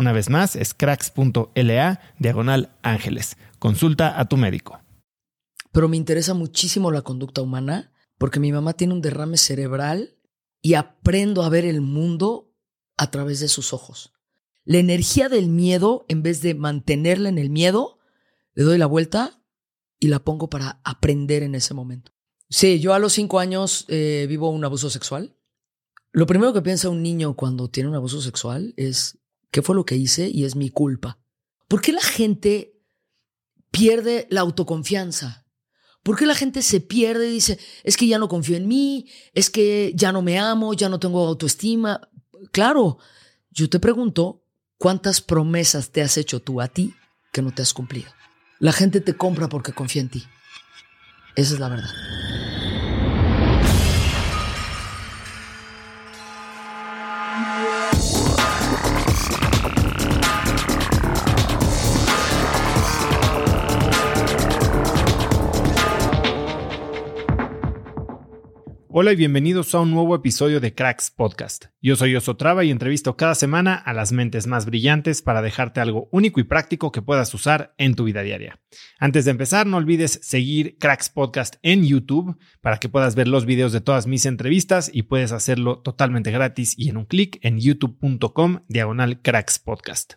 Una vez más, es cracks.la diagonal ángeles. Consulta a tu médico. Pero me interesa muchísimo la conducta humana porque mi mamá tiene un derrame cerebral y aprendo a ver el mundo a través de sus ojos. La energía del miedo, en vez de mantenerla en el miedo, le doy la vuelta y la pongo para aprender en ese momento. Sí, yo a los cinco años eh, vivo un abuso sexual. Lo primero que piensa un niño cuando tiene un abuso sexual es qué fue lo que hice y es mi culpa. ¿Por qué la gente pierde la autoconfianza? ¿Por qué la gente se pierde y dice, es que ya no confío en mí, es que ya no me amo, ya no tengo autoestima? Claro, yo te pregunto, ¿cuántas promesas te has hecho tú a ti que no te has cumplido? La gente te compra porque confía en ti. Esa es la verdad. Hola y bienvenidos a un nuevo episodio de Cracks Podcast. Yo soy Osotrava y entrevisto cada semana a las mentes más brillantes para dejarte algo único y práctico que puedas usar en tu vida diaria. Antes de empezar, no olvides seguir Cracks Podcast en YouTube para que puedas ver los videos de todas mis entrevistas y puedes hacerlo totalmente gratis y en un clic en youtube.com diagonal Cracks Podcast.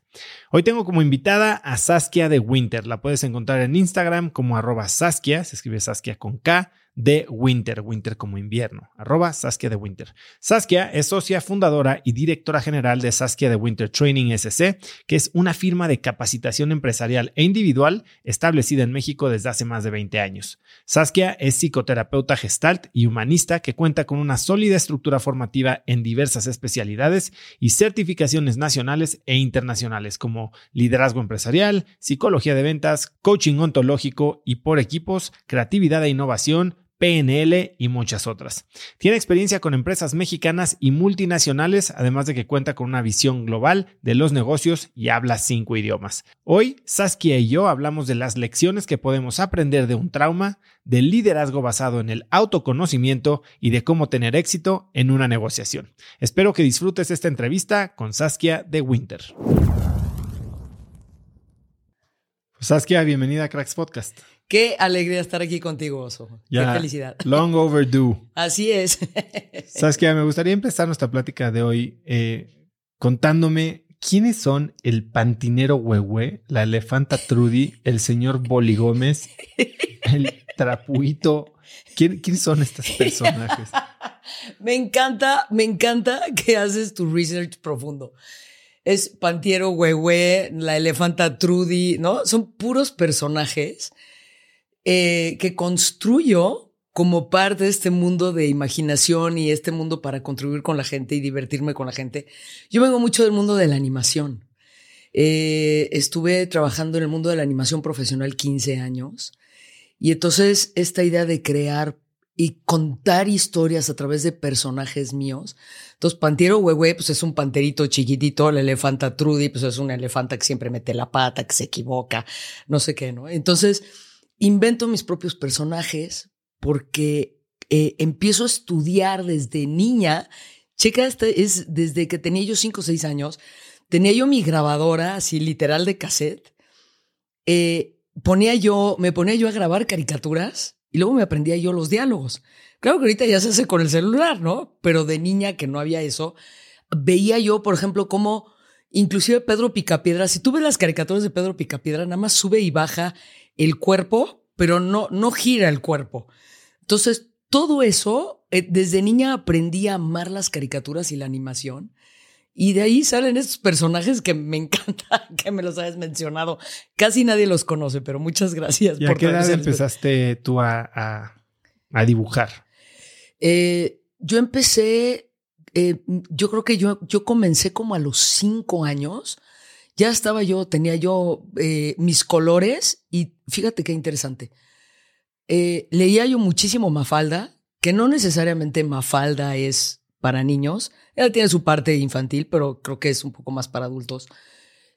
Hoy tengo como invitada a Saskia de Winter. La puedes encontrar en Instagram como arroba Saskia, se escribe Saskia con K de Winter, Winter como invierno, arroba Saskia de Winter. Saskia es socia fundadora y directora general de Saskia de Winter Training SC, que es una firma de capacitación empresarial e individual establecida en México desde hace más de 20 años. Saskia es psicoterapeuta gestalt y humanista que cuenta con una sólida estructura formativa en diversas especialidades y certificaciones nacionales e internacionales como liderazgo empresarial, psicología de ventas, coaching ontológico y por equipos, creatividad e innovación, PNL y muchas otras. Tiene experiencia con empresas mexicanas y multinacionales, además de que cuenta con una visión global de los negocios y habla cinco idiomas. Hoy, Saskia y yo hablamos de las lecciones que podemos aprender de un trauma, del liderazgo basado en el autoconocimiento y de cómo tener éxito en una negociación. Espero que disfrutes esta entrevista con Saskia de Winter. Saskia, bienvenida a Cracks Podcast. Qué alegría estar aquí contigo, Oso. Qué felicidad. Long overdue. Así es. Saskia, me gustaría empezar nuestra plática de hoy eh, contándome quiénes son el pantinero Huehue, la elefanta Trudy, el señor Boli Gómez, el Trapuito. ¿Quiénes son estos personajes? me encanta, me encanta que haces tu research profundo. Es Pantiero Huehue, la elefanta Trudy, ¿no? Son puros personajes eh, que construyo como parte de este mundo de imaginación y este mundo para contribuir con la gente y divertirme con la gente. Yo vengo mucho del mundo de la animación. Eh, estuve trabajando en el mundo de la animación profesional 15 años y entonces esta idea de crear y contar historias a través de personajes míos. Entonces, Pantiero Huehue, pues es un panterito chiquitito, la elefanta Trudy, pues es una elefanta que siempre mete la pata, que se equivoca, no sé qué, ¿no? Entonces, invento mis propios personajes porque eh, empiezo a estudiar desde niña. Checa, este es desde que tenía yo cinco o seis años. Tenía yo mi grabadora, así literal de cassette. Eh, ponía yo, me ponía yo a grabar caricaturas y luego me aprendía yo los diálogos. Claro que ahorita ya se hace con el celular, ¿no? Pero de niña que no había eso, veía yo, por ejemplo, cómo inclusive Pedro Picapiedra, si tú ves las caricaturas de Pedro Picapiedra, nada más sube y baja el cuerpo, pero no, no gira el cuerpo. Entonces, todo eso, eh, desde niña aprendí a amar las caricaturas y la animación. Y de ahí salen estos personajes que me encanta que me los hayas mencionado. Casi nadie los conoce, pero muchas gracias. ¿Y a qué edad empezaste tú a, dibujar? Eh, yo empecé, eh, yo creo que yo, yo comencé como a los cinco años. Ya estaba yo, tenía yo eh, mis colores y fíjate qué interesante. leía yo muchísimo Mafalda, que no necesariamente Mafalda es para niños. Ella tiene su parte infantil, pero creo que es un poco más para adultos.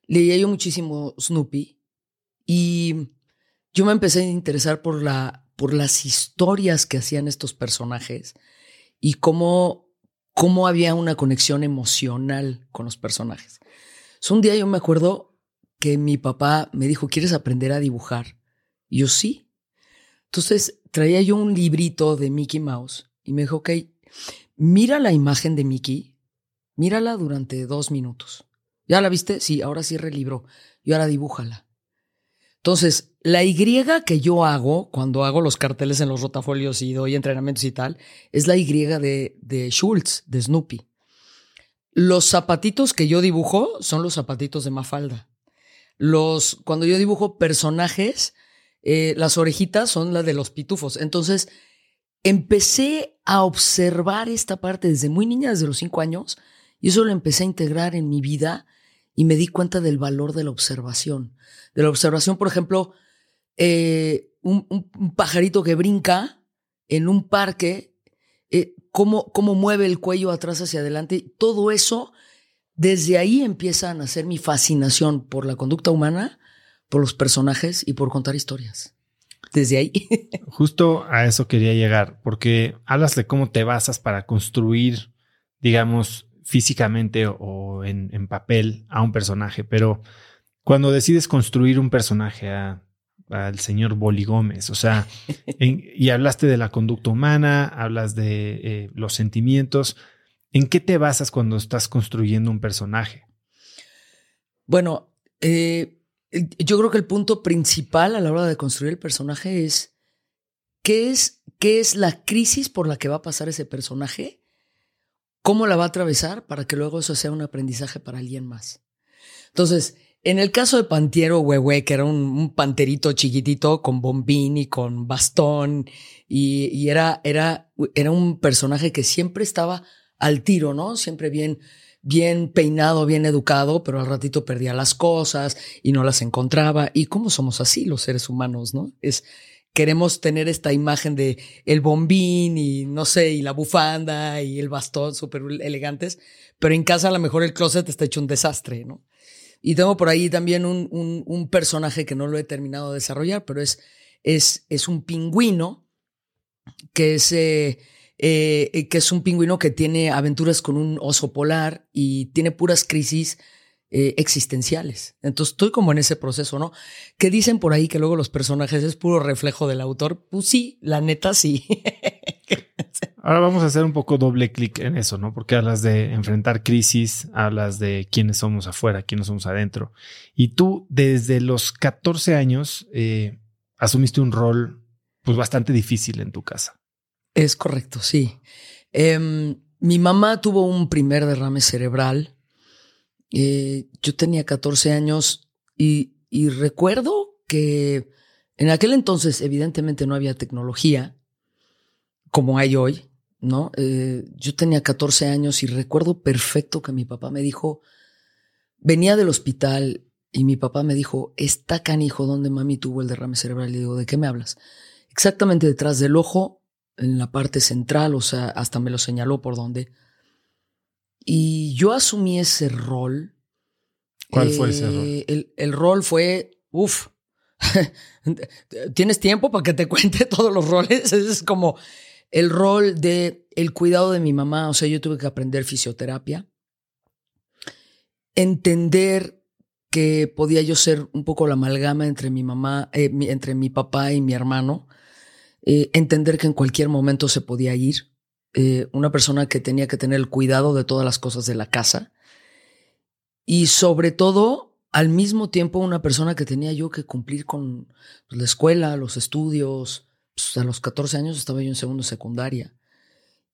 Leía yo muchísimo Snoopy y yo me empecé a interesar por, la, por las historias que hacían estos personajes y cómo, cómo había una conexión emocional con los personajes. Un día yo me acuerdo que mi papá me dijo, ¿quieres aprender a dibujar? Y yo sí. Entonces traía yo un librito de Mickey Mouse y me dijo, ok, Mira la imagen de Mickey, mírala durante dos minutos. ¿Ya la viste? Sí, ahora cierra el libro y ahora dibújala. Entonces, la Y que yo hago cuando hago los carteles en los rotafolios y doy entrenamientos y tal, es la Y de, de Schultz, de Snoopy. Los zapatitos que yo dibujo son los zapatitos de Mafalda. Los, cuando yo dibujo personajes, eh, las orejitas son las de los pitufos. Entonces, empecé a observar esta parte desde muy niña, desde los cinco años, y eso lo empecé a integrar en mi vida y me di cuenta del valor de la observación. De la observación, por ejemplo, eh, un, pajarito que brinca en un parque, cómo, cómo mueve el cuello atrás hacia adelante, todo eso, desde ahí empieza a nacer mi fascinación por la conducta humana, por los personajes y por contar historias desde ahí. Justo a eso quería llegar, porque hablas de cómo te basas para construir, digamos, físicamente o en, papel a un personaje, pero cuando decides construir un personaje al señor Boli Gómez, o sea, y hablaste de la conducta humana, hablas de eh, los sentimientos, ¿en qué te basas cuando estás construyendo un personaje? Bueno, eh, yo creo que el punto principal a la hora de construir el personaje es qué es, qué es la crisis por la que va a pasar ese personaje, cómo la va a atravesar para que luego eso sea un aprendizaje para alguien más. Entonces, en el caso de Pantiero Huehue, que era un, panterito chiquitito con bombín y con bastón, y, y, era, era, era un personaje que siempre estaba al tiro, ¿no? Siempre bien, bien peinado, bien educado, pero al ratito perdía las cosas y no las encontraba. ¿Y cómo somos así los seres humanos, no? Es, queremos tener esta imagen de el bombín y no sé, y la bufanda y el bastón súper elegantes, pero en casa a lo mejor el closet está hecho un desastre, ¿no? Y tengo por ahí también un, un, personaje que no lo he terminado de desarrollar, pero es, es, es un pingüino que es... Eh, eh, que es un pingüino que tiene aventuras con un oso polar y tiene puras crisis eh, existenciales. Entonces estoy como en ese proceso, ¿no? Que dicen por ahí que luego los personajes es puro reflejo del autor. Pues sí, la neta sí. Ahora vamos a hacer un poco doble clic en eso, ¿no? Porque hablas de enfrentar crisis, hablas de quiénes somos afuera, quiénes somos adentro. Y tú desde los 14 años asumiste un rol pues bastante difícil en tu casa. Es correcto, sí. Em, mi mamá tuvo un primer derrame cerebral. Eh, yo tenía 14 años y, recuerdo que en aquel entonces evidentemente no había tecnología como hay hoy, ¿no? Eh, yo tenía 14 años y recuerdo perfecto que mi papá me dijo, venía del hospital y mi papá me dijo, está canijo donde mami tuvo el derrame cerebral. Y le digo, ¿de qué me hablas? Exactamente detrás del ojo, en la parte central, o sea, hasta me lo señaló por dónde. Y yo asumí ese rol. ¿Cuál fue ese rol? Eh, el, rol fue, uff, ¿tienes tiempo para que te cuente todos los roles? Es como el rol de el cuidado de mi mamá, o sea, yo tuve que aprender fisioterapia, entender que podía yo ser un poco la amalgama entre mi mamá, eh, entre mi papá y mi hermano, eh, entender que en cualquier momento se podía ir, eh, una persona que tenía que tener el cuidado de todas las cosas de la casa y sobre todo, al mismo tiempo, una persona que tenía yo que cumplir con la escuela, los estudios. Pues, a los 14 años estaba yo en segundo secundaria.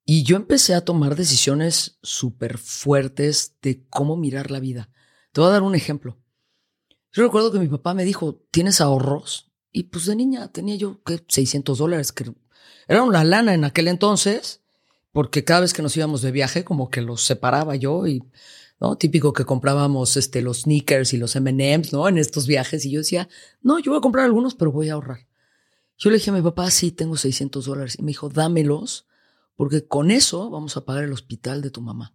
Y yo empecé a tomar decisiones súper fuertes de cómo mirar la vida. Te voy a dar un ejemplo. Yo recuerdo que mi papá me dijo, ¿tienes ahorros? Y pues de niña tenía yo ¿qué? 600 dólares, que era una lana en aquel entonces, porque cada vez que nos íbamos de viaje como que los separaba yo y, ¿no? Típico que comprábamos este, los sneakers y los M&M's, ¿no? En estos viajes y yo decía, no, yo voy a comprar algunos, pero voy a ahorrar. Yo le dije a mi papá, sí, tengo 600 dólares. Y me dijo, dámelos, porque con eso vamos a pagar el hospital de tu mamá.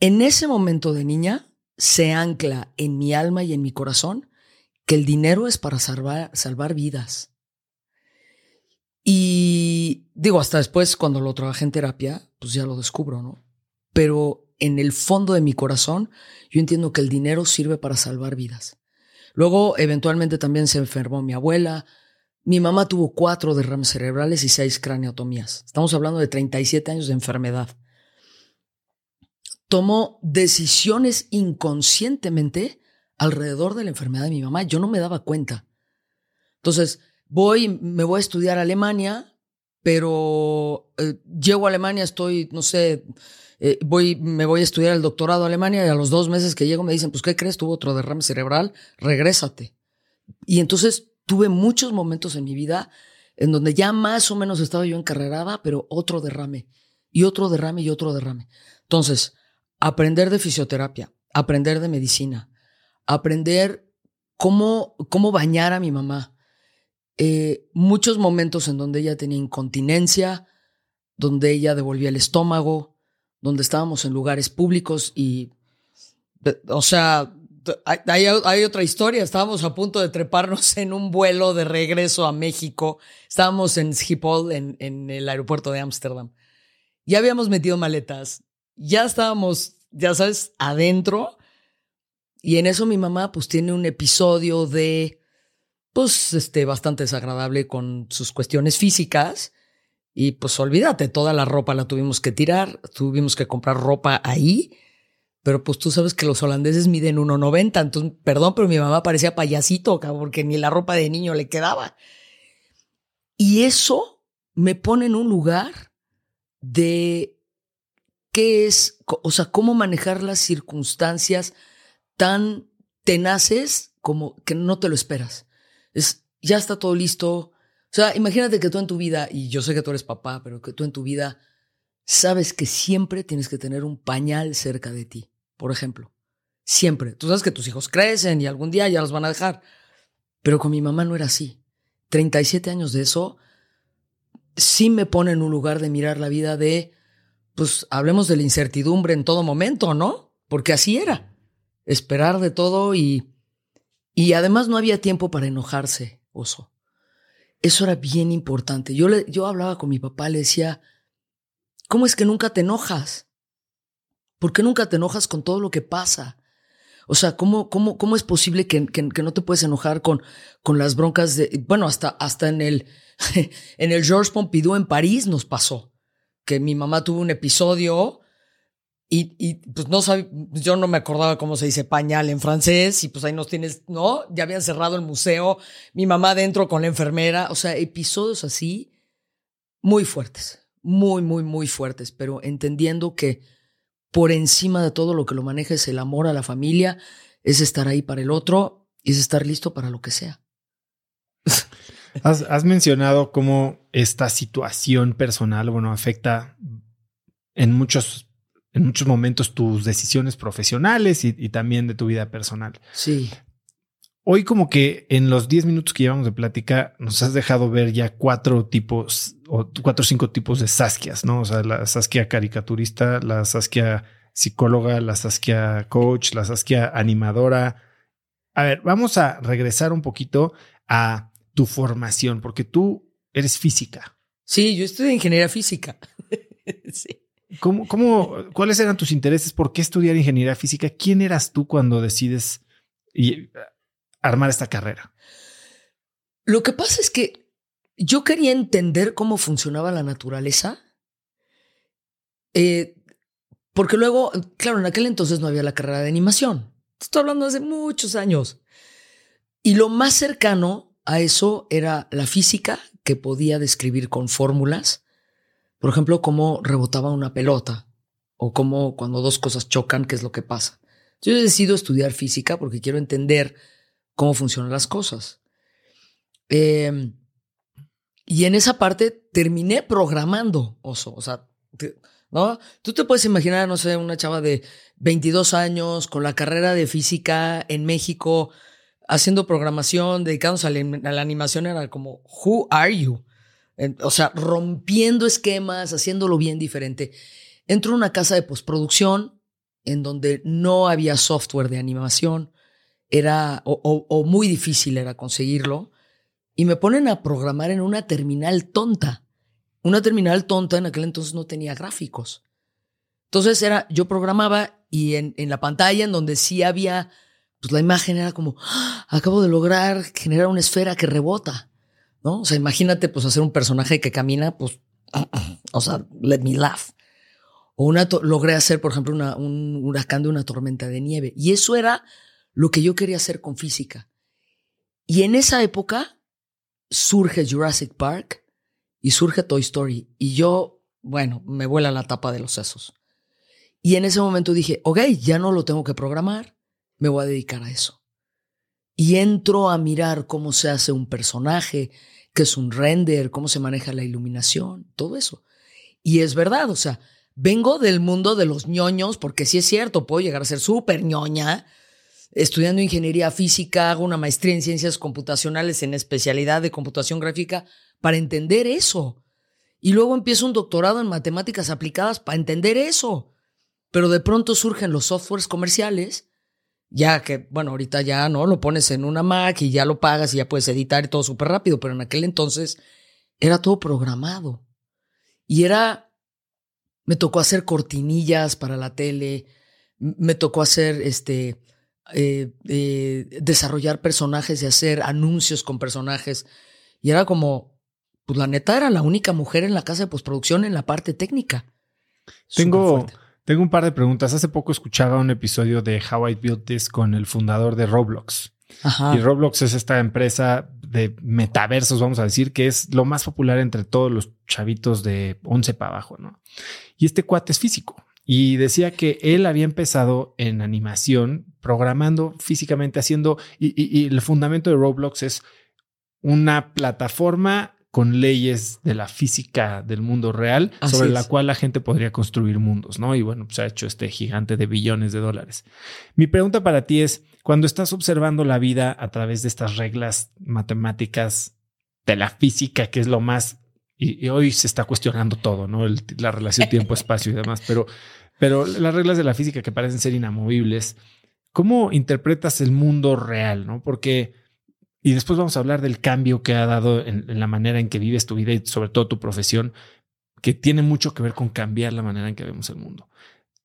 En ese momento de niña, se ancla en mi alma y en mi corazón que el dinero es para salvar, salvar vidas. Y digo, hasta después, cuando lo trabajé en terapia, pues ya lo descubro, ¿no? Pero en el fondo de mi corazón, yo entiendo que el dinero sirve para salvar vidas. Luego, eventualmente también se enfermó mi abuela. Mi mamá tuvo cuatro derrames cerebrales y seis craneotomías. Estamos hablando de 37 años de enfermedad tomó decisiones inconscientemente alrededor de la enfermedad de mi mamá. Yo no me daba cuenta. Entonces, voy, me voy a estudiar a Alemania, pero eh, llego a Alemania, estoy, no sé, eh, voy, me voy a estudiar el doctorado a Alemania y a los dos meses que llego me dicen, pues, ¿qué crees? Tuvo otro derrame cerebral, regrésate. Y entonces tuve muchos momentos en mi vida en donde ya más o menos estaba yo encarrerada, pero otro derrame, y otro derrame, y otro derrame. Entonces, aprender de fisioterapia, aprender de medicina, aprender cómo, cómo bañar a mi mamá. Eh, muchos momentos en donde ella tenía incontinencia, donde ella devolvía el estómago, donde estábamos en lugares públicos y, o sea, hay, otra historia. Estábamos a punto de treparnos en un vuelo de regreso a México. Estábamos en Schiphol, en, en el aeropuerto de Ámsterdam. Ya habíamos metido maletas ya estábamos, ya sabes, adentro. Y en eso mi mamá pues tiene un episodio de, pues, este, bastante desagradable con sus cuestiones físicas. Y pues olvídate, toda la ropa la tuvimos que tirar, tuvimos que comprar ropa ahí. Pero pues tú sabes que los holandeses miden 1,90. Entonces, perdón, pero mi mamá parecía payasito, porque ni la ropa de niño le quedaba. Y eso me pone en un lugar de qué es, o sea, cómo manejar las circunstancias tan tenaces como que no te lo esperas. Es, ya está todo listo. O sea, imagínate que tú en tu vida, y yo sé que tú eres papá, pero que tú en tu vida sabes que siempre tienes que tener un pañal cerca de ti, por ejemplo. Siempre. Tú sabes que tus hijos crecen y algún día ya los van a dejar. Pero con mi mamá no era así. 37 años de eso sí me pone en un lugar de mirar la vida de pues hablemos de la incertidumbre en todo momento, ¿no? Porque así era. Esperar de todo y... Y además no había tiempo para enojarse, oso. Eso era bien importante. Yo, le, yo hablaba con mi papá, le decía, ¿cómo es que nunca te enojas? ¿Por qué nunca te enojas con todo lo que pasa? O sea, ¿cómo, cómo, cómo es posible que, que, no te puedes enojar con, con las broncas de, bueno, hasta, hasta en el, en el Georges Pompidou en París nos pasó que mi mamá tuvo un episodio Y, y, pues no sabía, yo no me acordaba cómo se dice pañal en francés y pues ahí nos tienes, ¿no? Ya habían cerrado el museo, mi mamá dentro con la enfermera, o sea, episodios así muy fuertes, muy, muy, muy fuertes, pero entendiendo que por encima de todo lo que lo maneja es el amor a la familia, es estar ahí para el otro y es estar listo para lo que sea. Has, has mencionado cómo esta situación personal, bueno, afecta en muchos en muchos momentos tus decisiones profesionales y, y, también de tu vida personal. Sí. Hoy como que en los 10 minutos que llevamos de plática nos has dejado ver ya cuatro tipos o cuatro o cinco tipos de Saskias, ¿no? O sea, la Saskia caricaturista, la Saskia psicóloga, la Saskia coach, la Saskia animadora. A ver, vamos a regresar un poquito a tu formación, porque tú eres física. Sí, yo estudié ingeniería física. sí. ¿Cómo, cómo, ¿Cuáles eran tus intereses? ¿Por qué estudiar ingeniería física? ¿Quién eras tú cuando decides y, armar esta carrera? Lo que pasa es que yo quería entender cómo funcionaba la naturaleza. Eh, porque luego, claro, en aquel entonces no había la carrera de animación. Estoy hablando hace muchos años. Y lo más cercano a eso era la física, que podía describir con fórmulas por ejemplo, cómo rebotaba una pelota o cómo cuando dos cosas chocan, qué es lo que pasa. Yo he decidido estudiar física porque quiero entender cómo funcionan las cosas. Eh, y en esa parte terminé programando, oso. O sea, ¿no? Tú te puedes imaginar, no sé, una chava de 22 años con la carrera de física en México, haciendo programación, dedicándose a la, a la animación, era como, ¿Who are you? O sea, rompiendo esquemas, haciéndolo bien diferente. Entro a una casa de postproducción en donde no había software de animación, era, o, muy difícil era conseguirlo, y me ponen a programar en una terminal tonta. Una terminal tonta en aquel entonces no tenía gráficos. Entonces era, yo programaba y en, en la pantalla en donde sí había, pues la imagen era como, ¡Ah! acabo de lograr generar una esfera que rebota. ¿no? O sea, imagínate pues hacer un personaje que camina, pues, o sea, let me laugh. O una logré hacer, por ejemplo, una, un huracán de una tormenta de nieve. Y eso era lo que yo quería hacer con física. Y en esa época surge Jurassic Park y surge Toy Story. Y yo, bueno, me vuela la tapa de los sesos. Y en ese momento dije, ok, ya no lo tengo que programar, me voy a dedicar a eso. Y entro a mirar cómo se hace un personaje, qué es un render, cómo se maneja la iluminación, todo eso. Y es verdad, o sea, vengo del mundo de los ñoños, porque sí es cierto, puedo llegar a ser súper ñoña, estudiando ingeniería física, hago una maestría en ciencias computacionales en especialidad de computación gráfica para entender eso. Y luego empiezo un doctorado en matemáticas aplicadas para entender eso. Pero de pronto surgen los softwares comerciales ya que, bueno, ahorita ya no, lo pones en una Mac y ya lo pagas y ya puedes editar y todo súper rápido, pero en aquel entonces era todo programado. Y era, me tocó hacer cortinillas para la tele, me tocó hacer, este, eh, eh, desarrollar personajes y hacer anuncios con personajes. Y era como, pues la neta era la única mujer en la casa de postproducción en la parte técnica. Tengo, tengo un par de preguntas. Hace poco escuchaba un episodio de How I Built This con el fundador de Roblox. Ajá. Y Roblox es esta empresa de metaversos, vamos a decir, que es lo más popular entre todos los chavitos de 11 para abajo, ¿no? Y este cuate es físico. Y decía que él había empezado en animación, programando físicamente, haciendo, y, y, y el fundamento de Roblox es una plataforma con leyes de la física del mundo real Así sobre es. la cual la gente podría construir mundos, ¿no? Y bueno, pues ha hecho este gigante de billones de dólares. Mi pregunta para ti es, cuando estás observando la vida a través de estas reglas matemáticas de la física, que es lo más, y, y hoy se está cuestionando todo, ¿no? El, la relación tiempo-espacio y demás, pero, pero las reglas de la física que parecen ser inamovibles, ¿cómo interpretas el mundo real, ¿no? Porque y después vamos a hablar del cambio que ha dado en, en, la manera en que vives tu vida y sobre todo tu profesión, que tiene mucho que ver con cambiar la manera en que vemos el mundo.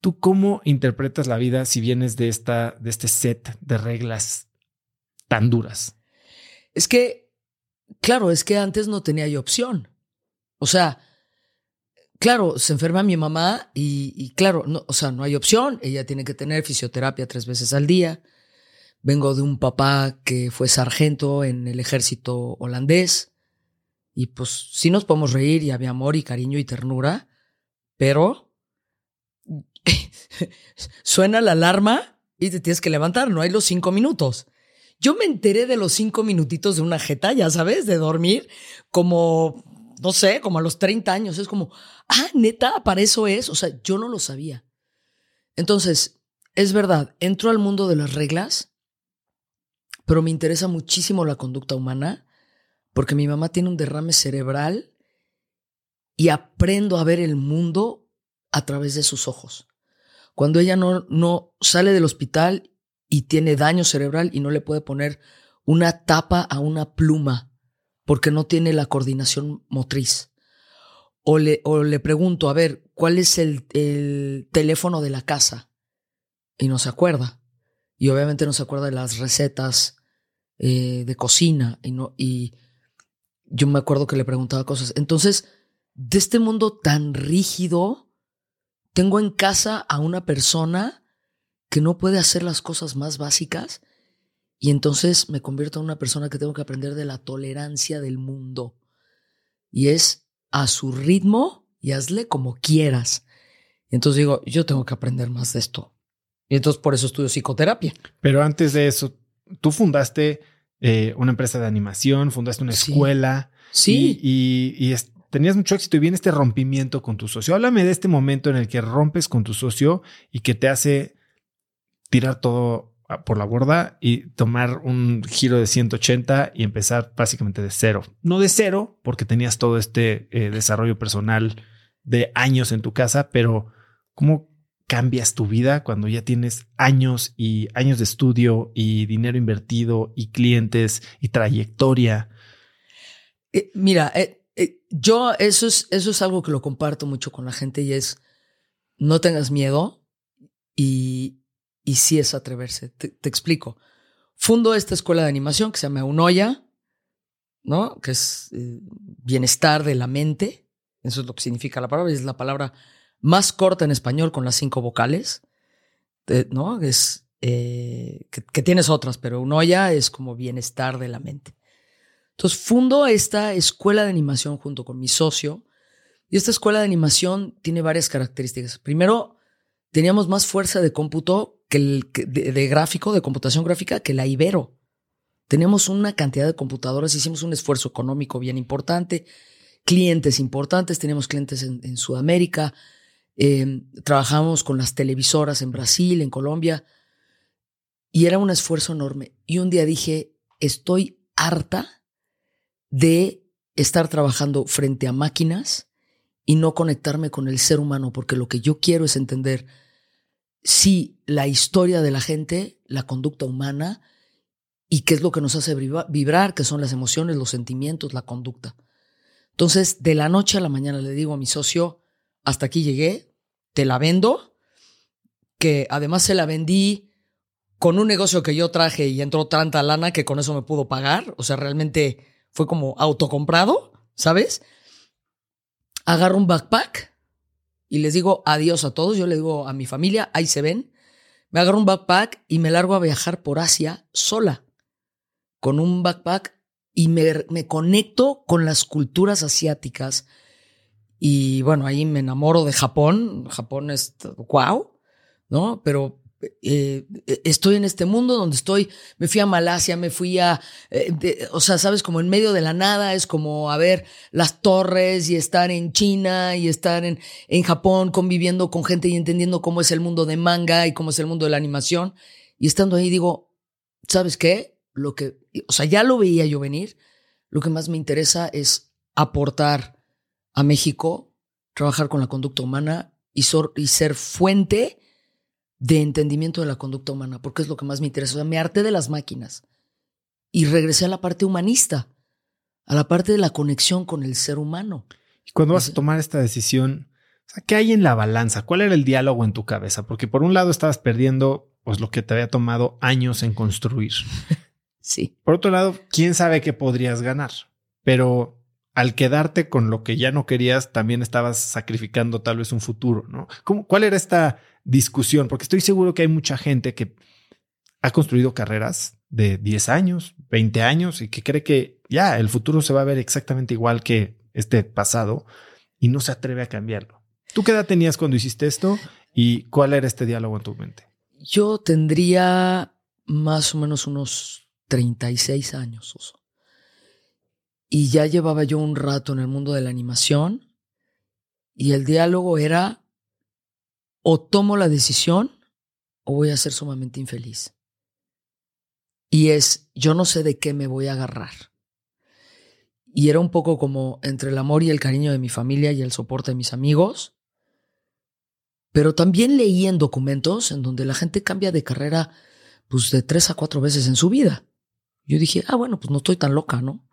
¿Tú cómo interpretas la vida si vienes de, esta, de este set de reglas tan duras? Es que, claro, es que antes no tenía yo opción. O sea, claro, se enferma mi mamá y, claro, no, o sea, no hay opción. Ella tiene que tener fisioterapia tres veces al día. Vengo de un papá que fue sargento en el ejército holandés. Y pues sí nos podemos reír y había amor y cariño y ternura, pero suena la alarma y te tienes que levantar, no hay los cinco minutos. Yo me enteré de los cinco minutitos de una jeta, ya sabes, de dormir, como, no sé, como a los 30 años. Es como, ah, neta, para eso es. O sea, yo no lo sabía. Entonces, es verdad, entro al mundo de las reglas, pero me interesa muchísimo la conducta humana porque mi mamá tiene un derrame cerebral y aprendo a ver el mundo a través de sus ojos. Cuando ella no, no sale del hospital y tiene daño cerebral y no le puede poner una tapa a una pluma porque no tiene la coordinación motriz. O le, o le pregunto, a ver, ¿cuál es el, el teléfono de la casa? Y no se acuerda. Y obviamente no se acuerda de las recetas eh, de cocina. Y, no, y yo me acuerdo que le preguntaba cosas. Entonces, de este mundo tan rígido, tengo en casa a una persona que no puede hacer las cosas más básicas y entonces me convierto en una persona que tengo que aprender de la tolerancia del mundo. Y es a su ritmo y hazle como quieras. Y entonces digo, yo tengo que aprender más de esto. Y entonces por eso estudio psicoterapia. Pero antes de eso, tú fundaste eh, una empresa de animación, fundaste una escuela. Sí. Y, y, y tenías mucho éxito y viene este rompimiento con tu socio. Háblame de este momento en el que rompes con tu socio y que te hace tirar todo por la borda y tomar un giro de 180 y empezar básicamente de cero. No de cero, porque tenías todo este eh, desarrollo personal de años en tu casa, pero ¿cómo cambias tu vida cuando ya tienes años y años de estudio y dinero invertido y clientes y trayectoria? Eh, mira, eh, yo eso es, eso es algo que lo comparto mucho con la gente y es, no tengas miedo y, y sí es atreverse. Te, explico. Fundo esta escuela de animación que se llama Unoya, ¿no? Que es eh, bienestar de la mente. Eso es lo que significa la palabra. Es la palabra más corta en español con las cinco vocales, eh, ¿no? Es eh, que, que, tienes otras, pero Unoya es como bienestar de la mente. Entonces fundo esta escuela de animación junto con mi socio. Y esta escuela de animación tiene varias características. Primero, teníamos más fuerza de cómputo que el, que de, gráfico, de computación gráfica, que la Ibero. Teníamos una cantidad de computadoras, hicimos un esfuerzo económico bien importante, clientes importantes, teníamos clientes en, Sudamérica, eh, trabajamos con las televisoras en Brasil, en Colombia, y era un esfuerzo enorme. Y un día dije, estoy harta de estar trabajando frente a máquinas y no conectarme con el ser humano, porque lo que yo quiero es entender sí la historia de la gente, la conducta humana y qué es lo que nos hace vibrar, que son las emociones, los sentimientos, la conducta. Entonces, de la noche a la mañana le digo a mi socio, hasta aquí llegué, te la vendo, que además se la vendí con un negocio que yo traje y entró tanta lana que con eso me pudo pagar, o sea, realmente fue como autocomprado, ¿sabes? Agarro un backpack y les digo adiós a todos. Yo le digo a mi familia, ahí se ven. Me agarro un backpack y me largo a viajar por Asia sola, con un backpack y me, me conecto con las culturas asiáticas. Y bueno, ahí me enamoro de Japón. Japón es wow, ¿no? Pero eh, estoy en este mundo donde estoy, me fui a Malasia, me fui a, eh, de, o sea, sabes, como en medio de la nada, es como a ver las torres y estar en China y estar en, en Japón conviviendo con gente y entendiendo cómo es el mundo de manga y cómo es el mundo de la animación. Y estando ahí digo, ¿sabes qué? Lo que, o sea, ya lo veía yo venir, lo que más me interesa es aportar a México, trabajar con la conducta humana y, y ser fuente de entendimiento de la conducta humana, porque es lo que más me interesa. O sea, me harté de las máquinas y regresé a la parte humanista, a la parte de la conexión con el ser humano. Y cuando vas a tomar esta decisión, ¿qué hay en la balanza? ¿Cuál era el diálogo en tu cabeza? Porque por un lado estabas perdiendo pues lo que te había tomado años en construir. sí. Por otro lado, quién sabe qué podrías ganar. Pero al quedarte con lo que ya no querías, también estabas sacrificando tal vez un futuro, ¿no? ¿Cuál era esta discusión? Porque estoy seguro que hay mucha gente que ha construido carreras de 10 años, 20 años y que cree que ya el futuro se va a ver exactamente igual que este pasado y no se atreve a cambiarlo. ¿Tú qué edad tenías cuando hiciste esto y cuál era este diálogo en tu mente? Yo tendría más o menos unos 36 años, Oso. Y ya llevaba yo un rato en el mundo de la animación y el diálogo era o tomo la decisión o voy a ser sumamente infeliz. Y es, yo no sé de qué me voy a agarrar. Y era un poco como entre el amor y el cariño de mi familia y el soporte de mis amigos. Pero también leí en documentos en donde la gente cambia de carrera pues de tres a cuatro veces en su vida. Yo dije, ah, bueno, pues no estoy tan loca, ¿no?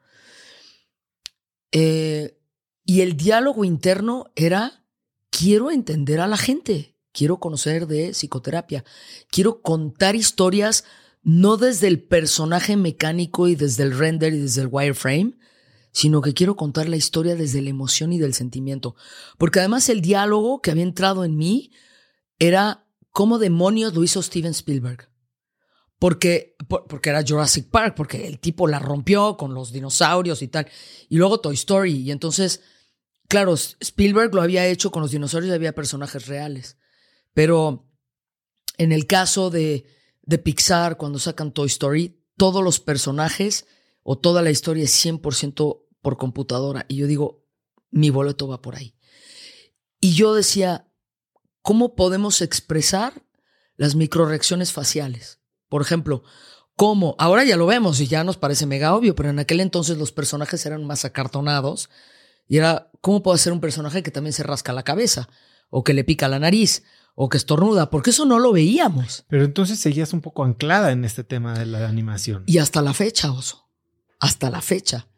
Eh, y el diálogo interno era, quiero entender a la gente, quiero conocer de psicoterapia, quiero contar historias no desde el personaje mecánico y desde el render y desde el wireframe, sino que quiero contar la historia desde la emoción y del sentimiento. Porque además el diálogo que había entrado en mí era cómo demonios lo hizo Steven Spielberg. Porque, porque era Jurassic Park, porque el tipo la rompió con los dinosaurios y tal. Y luego Toy Story. Y entonces, claro, Spielberg lo había hecho con los dinosaurios y había personajes reales. Pero en el caso de, Pixar, cuando sacan Toy Story, todos los personajes o toda la historia es 100% por computadora. Y yo digo, mi boleto va por ahí. Y yo decía, ¿cómo podemos expresar las microreacciones faciales? Por ejemplo, ¿cómo? Ahora ya lo vemos y ya nos parece mega obvio, pero en aquel entonces los personajes eran más acartonados y era, ¿cómo puedo hacer un personaje que también se rasca la cabeza? O que le pica la nariz, o que estornuda, porque eso no lo veíamos. Pero entonces seguías un poco anclada en este tema de la animación. Y hasta la fecha, oso. Hasta la fecha.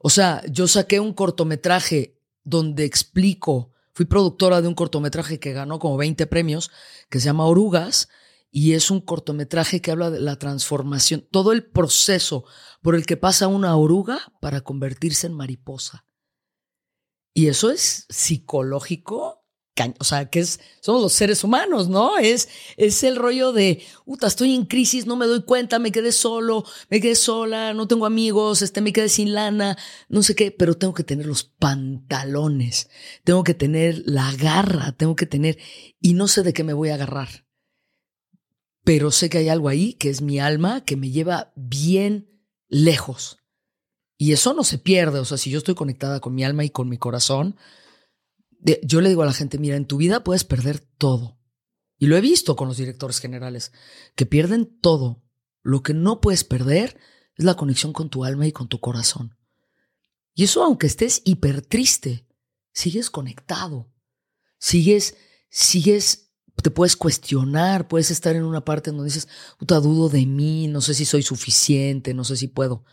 O sea, yo saqué un cortometraje donde explico, fui productora de un cortometraje que ganó como 20 premios, que se llama Orugas, y es un cortometraje que habla de la transformación, todo el proceso por el que pasa una oruga para convertirse en mariposa. Y eso es psicológico o sea, que es, somos los seres humanos, ¿no? Es, es el rollo de, puta, estoy en crisis, no me doy cuenta, me quedé solo, me quedé sola, no tengo amigos, este, me quedé sin lana, no sé qué, pero tengo que tener los pantalones, tengo que tener la garra, tengo que tener, y no sé de qué me voy a agarrar. Pero sé que hay algo ahí que es mi alma que me lleva bien lejos. Y eso no se pierde, o sea, si yo estoy conectada con mi alma y con mi corazón, yo le digo a la gente, mira, en tu vida puedes perder todo. Y lo he visto con los directores generales, que pierden todo. Lo que no puedes perder es la conexión con tu alma y con tu corazón. Y eso aunque estés hiper triste, sigues conectado. Sigues, sigues, te puedes cuestionar, puedes estar en una parte donde dices, puta, dudo de mí, no sé si soy suficiente, no sé si puedo.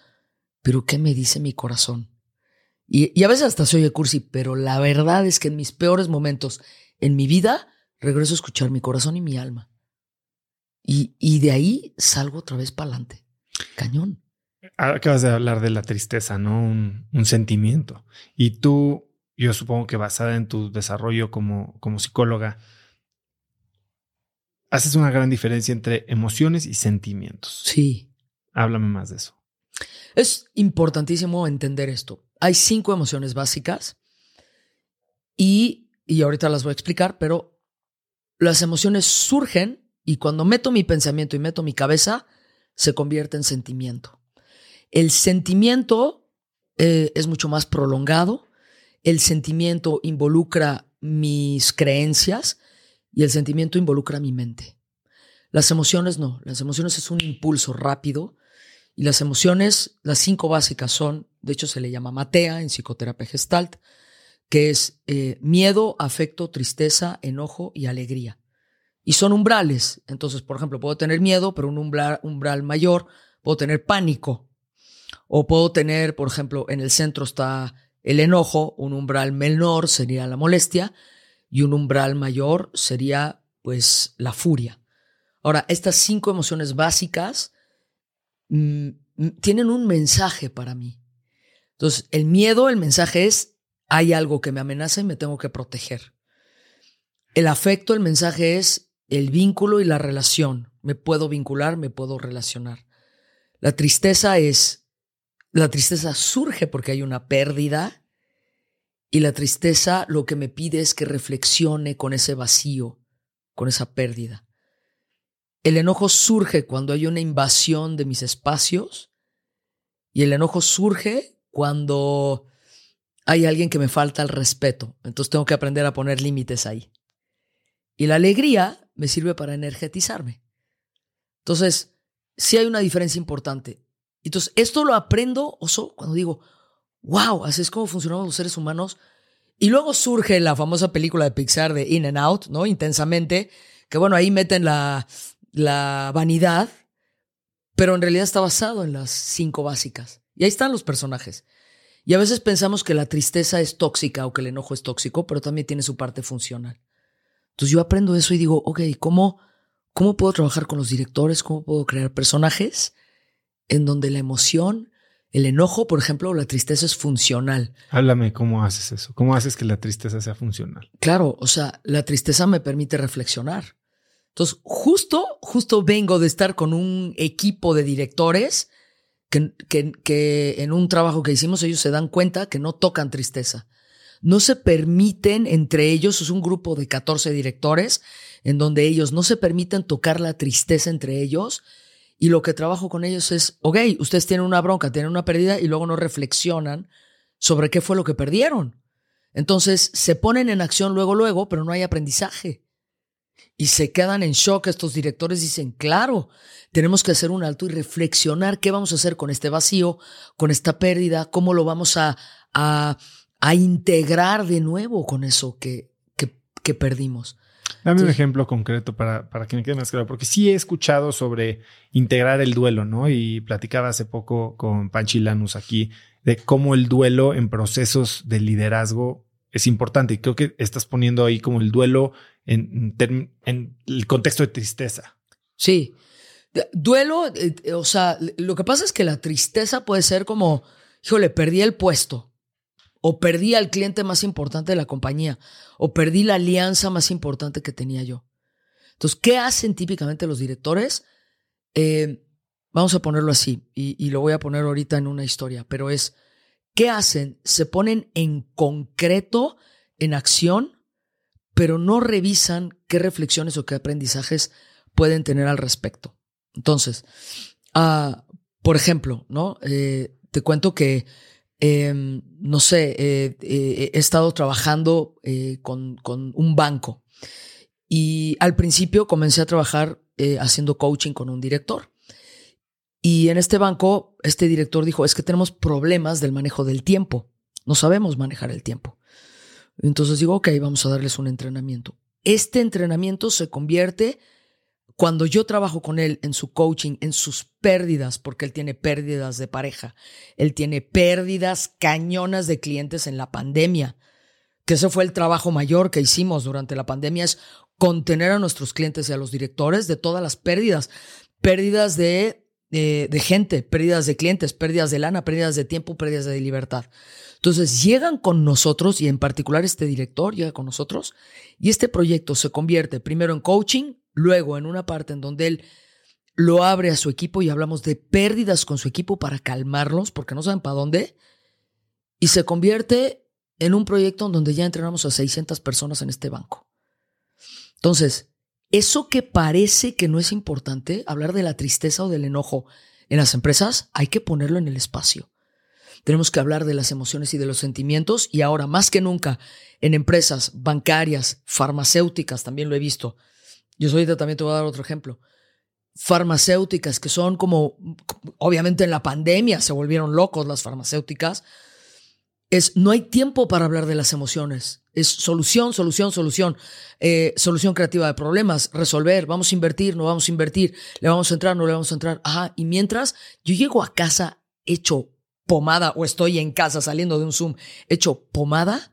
Pero ¿qué me dice mi corazón? Y, a veces hasta soy de cursi, pero la verdad es que en mis peores momentos en mi vida regreso a escuchar mi corazón y mi alma. Y, y de ahí salgo otra vez para adelante. Cañón. Acabas de hablar de la tristeza, ¿no? Un, un, sentimiento. Y tú, yo supongo que basada en tu desarrollo como, como psicóloga, haces una gran diferencia entre emociones y sentimientos. Sí. Háblame más de eso. Es importantísimo entender esto. Hay cinco emociones básicas y, y ahorita las voy a explicar, pero las emociones surgen y cuando meto mi pensamiento y meto mi cabeza, se convierte en sentimiento. El sentimiento eh, es mucho más prolongado, el sentimiento involucra mis creencias y el sentimiento involucra mi mente. Las emociones no, las emociones es un impulso rápido y las emociones, las cinco básicas son, de hecho se le llama matea en psicoterapia gestalt, que es eh, miedo, afecto, tristeza, enojo y alegría. Y son umbrales. Entonces, por ejemplo, puedo tener miedo, pero un umbral, umbral mayor, puedo tener pánico. O puedo tener, por ejemplo, en el centro está el enojo, un umbral menor sería la molestia y un umbral mayor sería pues la furia. Ahora, estas cinco emociones básicas Mm, mm, tienen un mensaje para mí. Entonces, el miedo, el mensaje es, hay algo que me amenaza y me tengo que proteger. El afecto, el mensaje es el vínculo y la relación. Me puedo vincular, me puedo relacionar. La tristeza es, la tristeza surge porque hay una pérdida y la tristeza lo que me pide es que reflexione con ese vacío, con esa pérdida. El enojo surge cuando hay una invasión de mis espacios y el enojo surge cuando hay alguien que me falta el respeto. Entonces tengo que aprender a poner límites ahí. Y la alegría me sirve para energetizarme. Entonces, sí hay una diferencia importante. Entonces, esto lo aprendo, oso, cuando digo, wow, así es como funcionamos los seres humanos. Y luego surge la famosa película de Pixar de In and Out, ¿no? Intensamente, que bueno, ahí meten la, la vanidad, pero en realidad está basado en las cinco básicas. Y ahí están los personajes. Y a veces pensamos que la tristeza es tóxica o que el enojo es tóxico, pero también tiene su parte funcional. Entonces yo aprendo eso y digo, ok, ¿cómo, cómo puedo trabajar con los directores? ¿Cómo puedo crear personajes en donde la emoción, el enojo, por ejemplo, o la tristeza es funcional? Háblame cómo haces eso. ¿Cómo haces que la tristeza sea funcional? Claro, o sea, la tristeza me permite reflexionar. Entonces, justo, justo vengo de estar con un equipo de directores que, que, que en un trabajo que hicimos ellos se dan cuenta que no tocan tristeza no se permiten entre ellos, es un grupo de 14 directores, en donde ellos no se permiten tocar la tristeza entre ellos. Y lo que trabajo con ellos es, ok, ustedes tienen una bronca, tienen una pérdida y luego no reflexionan sobre qué fue lo que perdieron. Entonces se ponen en acción luego, luego, pero no hay aprendizaje. Y se quedan en shock estos directores, dicen, claro, tenemos que hacer un alto y reflexionar qué vamos a hacer con este vacío, con esta pérdida, cómo lo vamos a, a a integrar de nuevo con eso que, que, perdimos. Dame un ejemplo concreto para, para que me quede más claro, porque sí he escuchado sobre integrar el duelo, ¿no? Y platicaba hace poco con Panchi Lanus aquí de cómo el duelo en procesos de liderazgo es importante. Y creo que estás poniendo ahí como el duelo en, el contexto de tristeza. Sí. Duelo, eh, o sea, lo que pasa es que la tristeza puede ser como, híjole, perdí el puesto o perdí al cliente más importante de la compañía, o perdí la alianza más importante que tenía yo. Entonces, ¿qué hacen típicamente los directores? Eh, vamos a ponerlo así, y, lo voy a poner ahorita en una historia, pero es, ¿qué hacen? Se ponen en concreto, en acción, pero no revisan qué reflexiones o qué aprendizajes pueden tener al respecto. Entonces, ah, por ejemplo, ¿no? Eh, te cuento que Em, no sé, eh, eh, he estado trabajando con, con, un banco y al principio comencé a trabajar haciendo coaching con un director. Y en este banco, este director dijo, es que tenemos problemas del manejo del tiempo, no sabemos manejar el tiempo. Entonces digo, ok, vamos a darles un entrenamiento. Este entrenamiento se convierte cuando yo trabajo con él en su coaching, en sus pérdidas, porque él tiene pérdidas de pareja, él tiene pérdidas cañonas de clientes en la pandemia, que ese fue el trabajo mayor que hicimos durante la pandemia, es contener a nuestros clientes y a los directores de todas las pérdidas, pérdidas de, de, de gente, pérdidas de clientes, pérdidas de lana, pérdidas de tiempo, pérdidas de libertad. Entonces llegan con nosotros y en particular este director llega con nosotros y este proyecto se convierte primero en coaching, luego en una parte en donde él lo abre a su equipo y hablamos de pérdidas con su equipo para calmarlos porque no saben para dónde. Y se convierte en un proyecto en donde ya entrenamos a 600 personas en este banco. Entonces, eso que parece que no es importante, hablar de la tristeza o del enojo en las empresas, hay que ponerlo en el espacio. Tenemos que hablar de las emociones y de los sentimientos y ahora más que nunca en empresas bancarias, farmacéuticas, también lo he visto, yo soy también te voy a dar otro ejemplo. Farmacéuticas que son como, obviamente en la pandemia se volvieron locos las farmacéuticas. Es, no hay tiempo para hablar de las emociones. Es solución, solución, solución. Eh, solución creativa de problemas, resolver, vamos a invertir, no vamos a invertir, le vamos a entrar, no le vamos a entrar. Ajá, y mientras yo llego a casa hecho pomada o estoy en casa saliendo de un Zoom hecho pomada,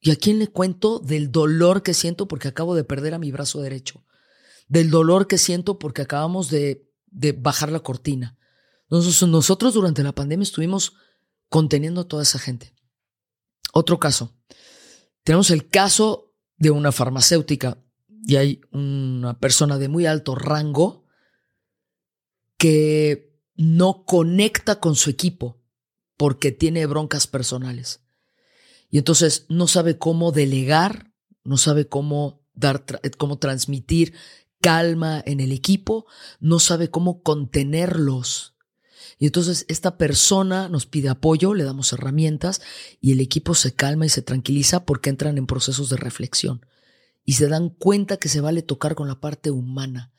¿y a quién le cuento del dolor que siento porque acabo de perder a mi brazo derecho? del dolor que siento porque acabamos de, bajar la cortina. Nosotros, nosotros durante la pandemia estuvimos conteniendo a toda esa gente. Otro caso. Tenemos el caso de una farmacéutica y hay una persona de muy alto rango que no conecta con su equipo porque tiene broncas personales. Y entonces no sabe cómo delegar, no sabe cómo dar, cómo transmitir calma en el equipo, no sabe cómo contenerlos. Y entonces esta persona nos pide apoyo, le damos herramientas y el equipo se calma y se tranquiliza porque entran en procesos de reflexión y se dan cuenta que se vale tocar con la parte humana.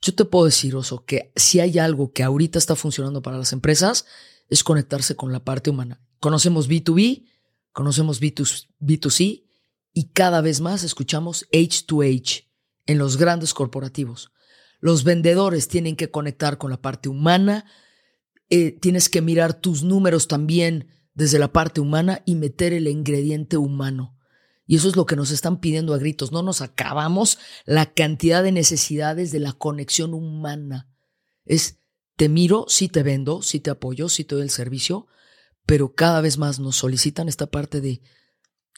Yo te puedo decir, Oso, que si hay algo que ahorita está funcionando para las empresas, es conectarse con la parte humana. Conocemos B2B, conocemos B2C y cada vez más escuchamos H2H en los grandes corporativos. Los vendedores tienen que conectar con la parte humana, eh, tienes que mirar tus números también desde la parte humana y meter el ingrediente humano. Y eso es lo que nos están pidiendo a gritos. No nos acabamos la cantidad de necesidades de la conexión humana. Es, te miro, sí te vendo, sí te apoyo, sí te doy el servicio, pero cada vez más nos solicitan esta parte de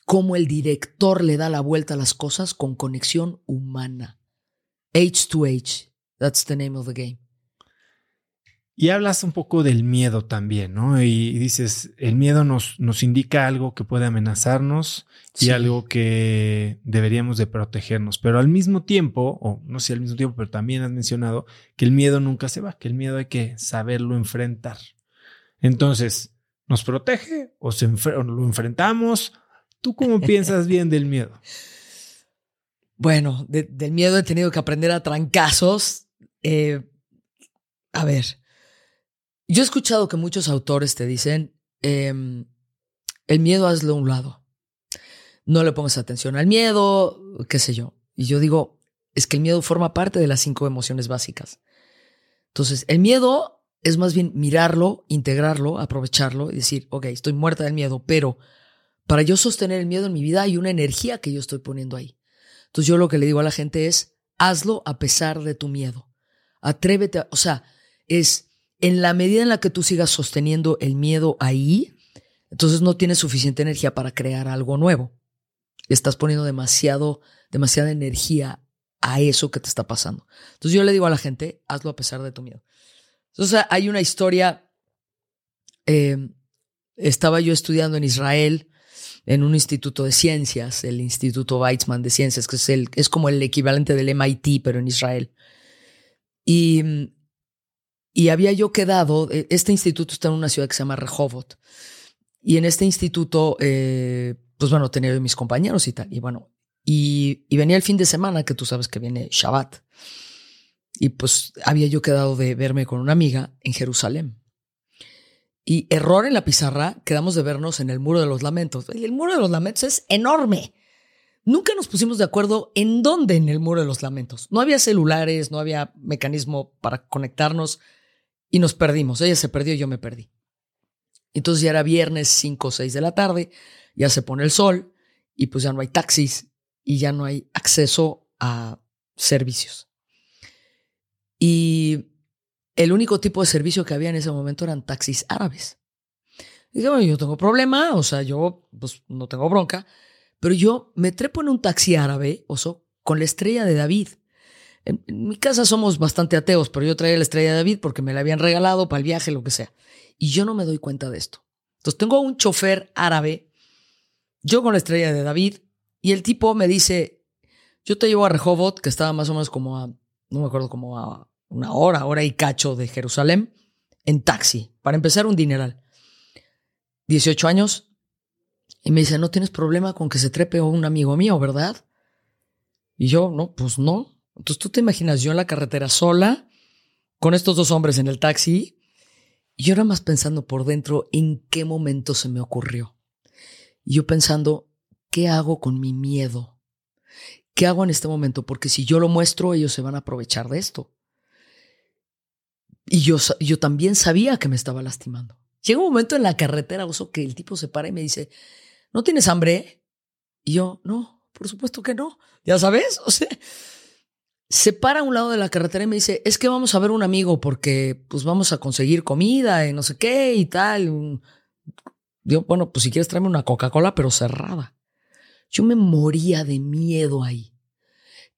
cómo el director le da la vuelta a las cosas con conexión humana. H2H, that's the name of the game. Y hablas un poco del miedo también, ¿no? Y dices, el miedo nos, nos indica algo que puede amenazarnos y algo que deberíamos de protegernos. Pero al mismo tiempo, o no sé al mismo tiempo, pero también has mencionado que el miedo nunca se va, que el miedo hay que saberlo enfrentar. Entonces, ¿nos protege o, se lo enfrentamos? ¿Tú cómo piensas bien del miedo? Bueno, del miedo he tenido que aprender a trancazos. Eh, a ver, yo he escuchado que muchos autores te dicen, em, el miedo hazlo a un lado. No le pongas atención al miedo, qué sé yo. Y yo digo, es que el miedo forma parte de las cinco emociones básicas. Entonces, el miedo es más bien mirarlo, integrarlo, aprovecharlo y decir, ok, estoy muerta del miedo, pero para yo sostener el miedo en mi vida hay una energía que yo estoy poniendo ahí. Entonces yo lo que le digo a la gente es, hazlo a pesar de tu miedo. Atrévete, o sea, es en la medida en la que tú sigas sosteniendo el miedo ahí, entonces no tienes suficiente energía para crear algo nuevo. Estás poniendo demasiado, demasiada energía a eso que te está pasando. Entonces yo le digo a la gente, hazlo a pesar de tu miedo. Entonces hay una historia, eh, estaba yo estudiando en Israel en un instituto de ciencias, el Instituto Weizmann de Ciencias, que es, el, es como el equivalente del MIT, pero en Israel. Y, y había yo quedado, e, este instituto está en una ciudad que se llama Rehovot, y en este instituto, eh, pues bueno, tenía mis compañeros y tal, y bueno, y, y venía el fin de semana, que tú sabes que viene Shabbat, y pues había yo quedado de verme con una amiga en Jerusalén. Y error en la pizarra, quedamos de vernos en el Muro de los Lamentos. El Muro de los Lamentos es enorme. Nunca nos pusimos de acuerdo en dónde en el Muro de los Lamentos. No había celulares, no había mecanismo para conectarnos y nos perdimos. Ella se perdió y yo me perdí. Entonces ya era viernes 5 o 6 de la tarde, ya se pone el sol y pues ya no hay taxis y ya no hay acceso a servicios. Y el único tipo de servicio que había en ese momento eran taxis árabes. Y dije, bueno, yo tengo problema, o sea, yo pues no tengo bronca, pero yo me trepo en un taxi árabe, oso, con la estrella de David. En, mi casa somos bastante ateos, pero yo traía la estrella de David porque me la habían regalado para el viaje, lo que sea. Y yo no me doy cuenta de esto. Entonces tengo un chofer árabe, yo con la estrella de David, y el tipo me dice, yo te llevo a Rehovot, que estaba más o menos como a, no me acuerdo, como a una hora, hora y cacho de Jerusalén, en taxi, para empezar un dineral. 18 años, y me dice, no tienes problema con que se trepe un amigo mío, ¿verdad? Y yo, no, pues no. Entonces tú te imaginas yo en la carretera sola, con estos dos hombres en el taxi, y yo era más pensando por dentro en qué momento se me ocurrió. Y yo pensando, ¿qué hago con mi miedo? ¿Qué hago en este momento? Porque si yo lo muestro, ellos se van a aprovechar de esto. Y yo, yo también sabía que me estaba lastimando. Llega un momento en la carretera, oso, que el tipo se para y me dice, ¿no tienes hambre? Y yo, no, por supuesto que no. Ya sabes, o sea, se para a un lado de la carretera y me dice, es que vamos a ver un amigo porque pues vamos a conseguir comida y no sé qué y tal. Digo, bueno, pues si quieres tráeme una Coca-Cola, pero cerrada. Yo me moría de miedo ahí.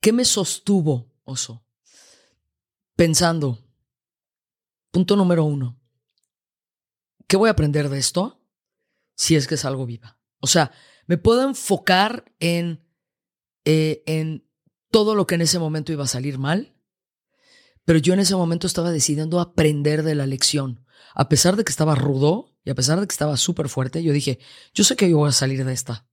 ¿Qué me sostuvo, oso? Pensando, punto número uno, ¿qué voy a aprender de esto? Si es que es algo viva. O sea, me puedo enfocar en, eh, en todo lo que en ese momento iba a salir mal, pero yo en ese momento estaba decidiendo aprender de la lección. A pesar de que estaba rudo y a pesar de que estaba súper fuerte, yo dije, yo sé que yo voy a salir de esta.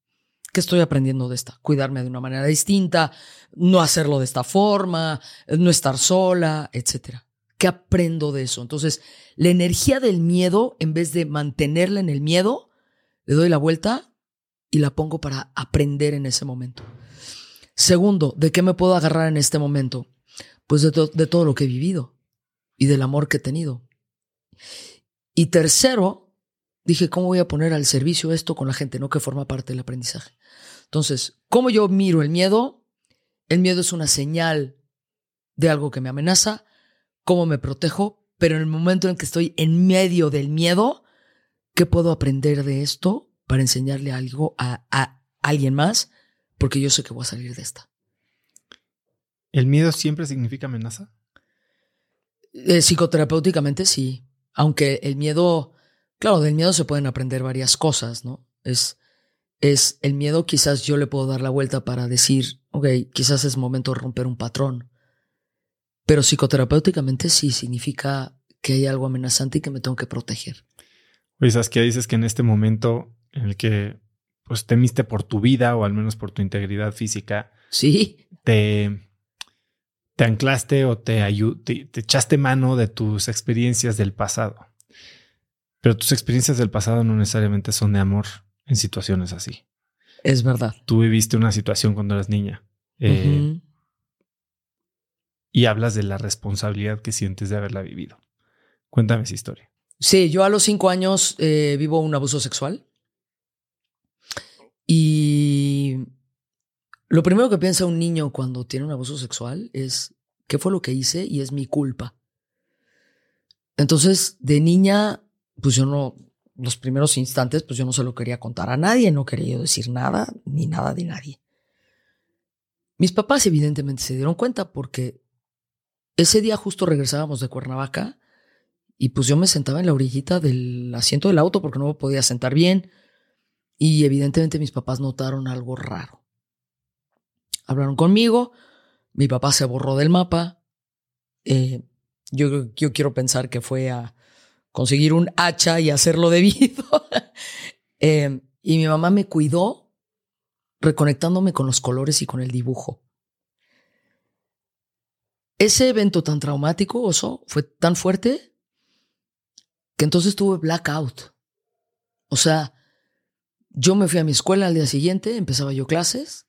¿Qué estoy aprendiendo de esta? Cuidarme de una manera distinta, no hacerlo de esta forma, no estar sola, etc. ¿Qué aprendo de eso? Entonces, la energía del miedo, en vez de mantenerla en el miedo, le doy la vuelta y la pongo para aprender en ese momento. Segundo, ¿de qué me puedo agarrar en este momento? Pues de, todo lo que he vivido y del amor que he tenido. Y tercero, dije, ¿cómo voy a poner al servicio esto con la gente, no que forma parte del aprendizaje? Entonces, ¿cómo yo miro el miedo? El miedo es una señal de algo que me amenaza, cómo me protejo, pero en el momento en que estoy en medio del miedo, ¿qué puedo aprender de esto para enseñarle algo a, alguien más? Porque yo sé que voy a salir de esta. ¿El miedo siempre significa amenaza? Eh, psicoterapéuticamente sí, aunque el miedo Claro, del miedo se pueden aprender varias cosas, ¿no? Es, es el miedo, quizás yo le puedo dar la vuelta para decir, ok, quizás es momento de romper un patrón. Pero psicoterapéuticamente sí significa que hay algo amenazante y que me tengo que proteger. Oye, que dices que en este momento en el que pues temiste por tu vida o al menos por tu integridad física. Sí. Te, te anclaste o te, te echaste mano de tus experiencias del pasado. Pero tus experiencias del pasado no necesariamente son de amor en situaciones así. Es verdad. Tú viviste una situación cuando eras niña. Eh, y hablas de la responsabilidad que sientes de haberla vivido. Cuéntame esa historia. Sí, yo a los cinco años eh, vivo un abuso sexual. Y lo primero que piensa un niño cuando tiene un abuso sexual es, ¿qué fue lo que hice? Y es mi culpa. Entonces, de niña pues yo no, los primeros instantes, pues yo no se lo quería contar a nadie, no quería decir nada, ni nada de nadie. Mis papás evidentemente se dieron cuenta porque ese día justo regresábamos de Cuernavaca y pues yo me sentaba en la orillita del asiento del auto porque no me podía sentar bien y evidentemente mis papás notaron algo raro. Hablaron conmigo, mi papá se borró del mapa, eh, yo, yo quiero pensar que fue a conseguir un hacha y hacerlo debido. eh, y mi mamá me cuidó reconectándome con los colores y con el dibujo. Ese evento tan traumático, oso, fue tan fuerte que entonces tuve blackout. O sea, yo me fui a mi escuela al día siguiente, empezaba yo clases,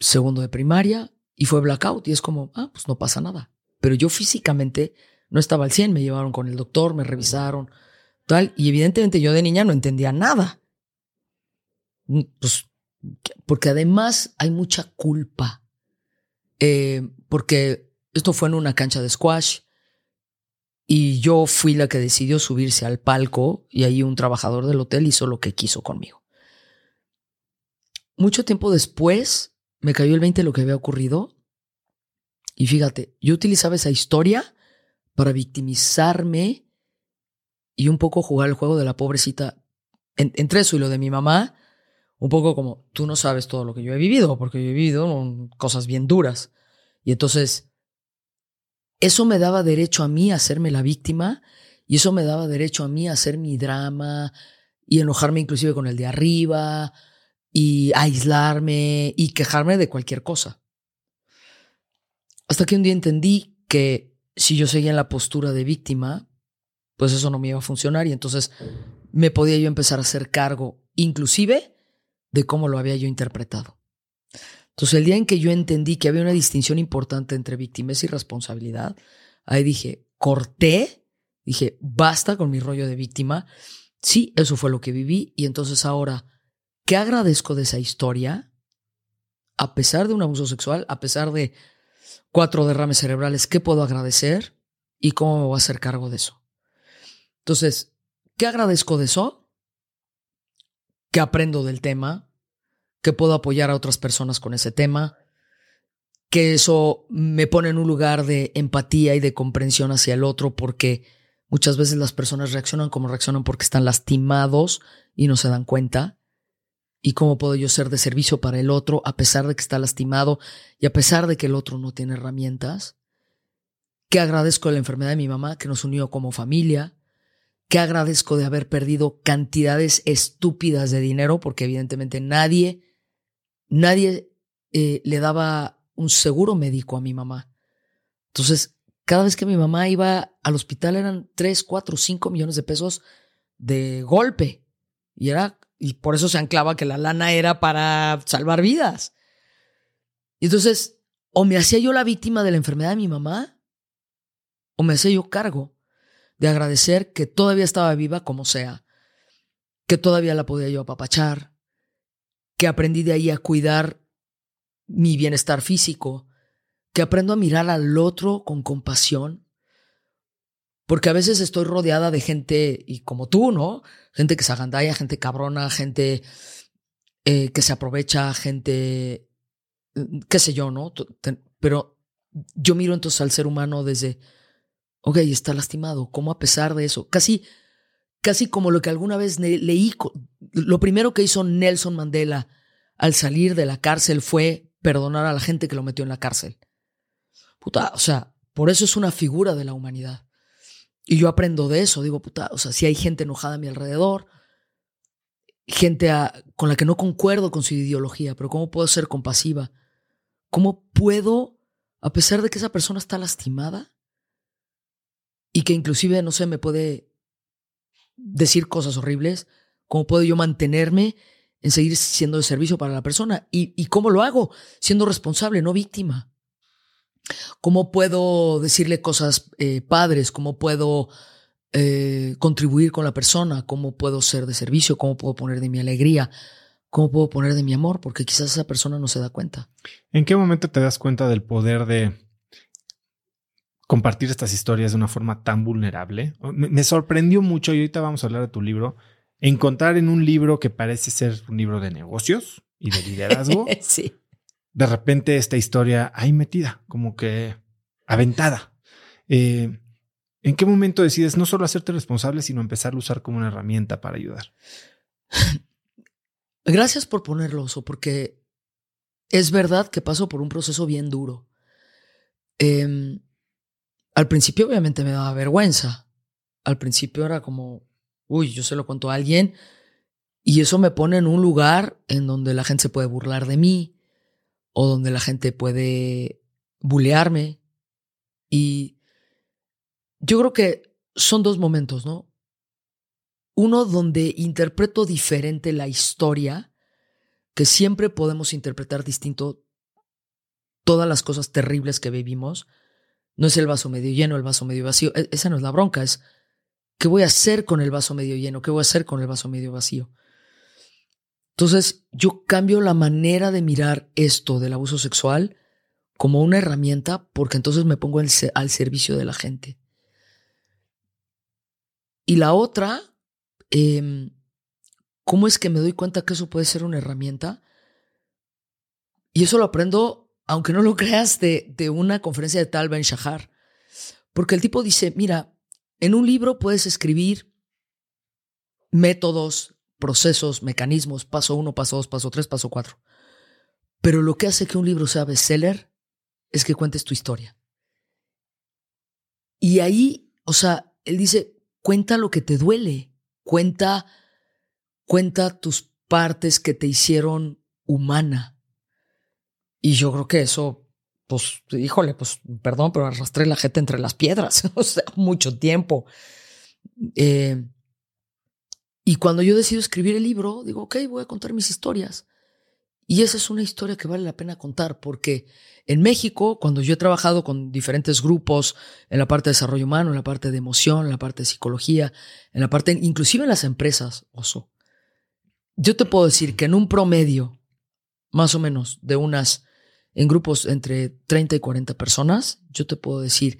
segundo de primaria, y fue blackout. Y es como, ah, pues no pasa nada. Pero yo físicamente no estaba al 100, me llevaron con el doctor, me revisaron, tal, y evidentemente yo de niña no entendía nada. Mm, pues, porque además hay mucha culpa, eh, porque esto fue en una cancha de squash y yo fui la que decidió subirse al palco y ahí un trabajador del hotel hizo lo que quiso conmigo. Mucho tiempo después me cayó el 20 lo que había ocurrido y fíjate, yo utilizaba esa historia para victimizarme y un poco jugar el juego de la pobrecita. entre eso y lo de mi mamá, un poco como, tú no sabes todo lo que yo he vivido, porque yo he vivido cosas bien duras. Y entonces, eso me daba derecho a mí a hacerme la víctima y eso me daba derecho a mí a hacer mi drama y enojarme inclusive con el de arriba y aislarme y quejarme de cualquier cosa. Hasta que un día entendí que si yo seguía en la postura de víctima, pues eso no me iba a funcionar y entonces me podía yo empezar a hacer cargo, inclusive, de cómo lo había yo interpretado. Entonces el día en que yo entendí que había una distinción importante entre víctimas y responsabilidad, ahí dije, corté, dije, basta con mi rollo de víctima. Sí, eso fue lo que viví y entonces ahora, ¿qué agradezco de esa historia? A pesar de un abuso sexual, a pesar de cuatro derrames cerebrales, ¿qué puedo agradecer y cómo me voy a hacer cargo de eso? Entonces, ¿qué agradezco de eso? que aprendo del tema, que puedo apoyar a otras personas con ese tema, que eso me pone en un lugar de empatía y de comprensión hacia el otro, porque muchas veces las personas reaccionan como reaccionan porque están lastimados y no se dan cuenta. ¿Y cómo puedo yo ser de servicio para el otro a pesar de que está lastimado y a pesar de que el otro no tiene herramientas? Que agradezco la enfermedad de mi mamá que nos unió como familia. Que agradezco de haber perdido cantidades estúpidas de dinero porque evidentemente nadie, nadie eh, le daba un seguro médico a mi mamá. Entonces, cada vez que mi mamá iba al hospital eran 3, 4, 5 millones de pesos de golpe. Y era, y por eso se anclaba que la lana era para salvar vidas. Y entonces, o me hacía yo la víctima de la enfermedad de mi mamá, o me hacía yo cargo de agradecer que todavía estaba viva como sea, que todavía la podía yo apapachar, que aprendí de ahí a cuidar mi bienestar físico, que aprendo a mirar al otro con compasión, porque a veces estoy rodeada de gente, y como tú, ¿no? Gente que se agandalla, gente cabrona, gente eh, que se aprovecha, gente, mm, qué sé yo, ¿no? Pero yo miro entonces al ser humano desde, ok, está lastimado, ¿cómo a pesar de eso? Casi, casi como lo que alguna vez leí, lo primero que hizo Nelson Mandela al salir de la cárcel fue perdonar a la gente que lo metió en la cárcel. Puta, o sea, por eso es una figura de la humanidad. Y yo aprendo de eso, digo, puta, o sea, si hay gente enojada a mi alrededor, gente con la que no concuerdo con su ideología, pero ¿cómo puedo ser compasiva? ¿Cómo puedo, a pesar de que esa persona está lastimada y que inclusive, no sé, me puede decir cosas horribles, cómo puedo yo mantenerme en seguir siendo de servicio para la persona. ¿Y, cómo lo hago? Siendo responsable, no víctima. ¿Cómo puedo decirle cosas eh, padres? ¿Cómo puedo eh, contribuir con la persona? ¿Cómo puedo ser de servicio? ¿Cómo puedo poner de mi alegría? ¿Cómo puedo poner de mi amor? Porque quizás esa persona no se da cuenta. ¿En qué momento te das cuenta del poder de compartir estas historias de una forma tan vulnerable? me sorprendió mucho, y ahorita vamos a hablar de tu libro, encontrar en un libro que parece ser un libro de negocios y de liderazgo, sí. de repente esta historia ahí metida, como que aventada. Eh, ¿En qué momento decides no solo hacerte responsable, sino empezar a usar como una herramienta para ayudar? Gracias por ponerlo, Oso, porque es verdad que paso por un proceso bien duro. Em, al principio obviamente me daba vergüenza. Al principio era como, uy, yo se lo cuento a alguien y eso me pone en un lugar en donde la gente se puede burlar de mí o donde la gente puede bulearme. Y yo creo que son dos momentos, ¿no? Uno donde interpreto diferente la historia, que siempre podemos interpretar distinto todas las cosas terribles que vivimos. No es el vaso medio lleno, el vaso medio vacío. E-, esa no es la bronca, es ¿Qué voy a hacer con el vaso medio lleno? ¿Qué voy a hacer con el vaso medio vacío? Entonces, yo cambio la manera de mirar esto del abuso sexual como una herramienta porque entonces me pongo al servicio de la gente. Y la otra, em, ¿cómo es que me doy cuenta que eso puede ser una herramienta? Y eso lo aprendo, aunque no lo creas, de, de una conferencia de Tal Ben Shahar. Porque el tipo dice, mira, en un libro puedes escribir métodos, procesos, mecanismos, paso uno, paso dos, paso tres, paso cuatro. Pero lo que hace que un libro sea bestseller es que cuentes tu historia. Y ahí, o sea, él dice, cuenta lo que te duele, cuenta, cuenta tus partes que te hicieron humana. Y yo creo que eso pues, híjole, pues, perdón, pero arrastré la gente entre las piedras, o sea, mucho tiempo. Eh, y cuando yo decido escribir el libro, digo, ok, voy a contar mis historias. Y esa es una historia que vale la pena contar, porque en México, cuando yo he trabajado con diferentes grupos en la parte de desarrollo humano, en la parte de emoción, en la parte de psicología, en la parte, inclusive en las empresas, oso, yo te puedo decir que en un promedio, más o menos, de unas en grupos entre 30 y 40 personas, yo te puedo decir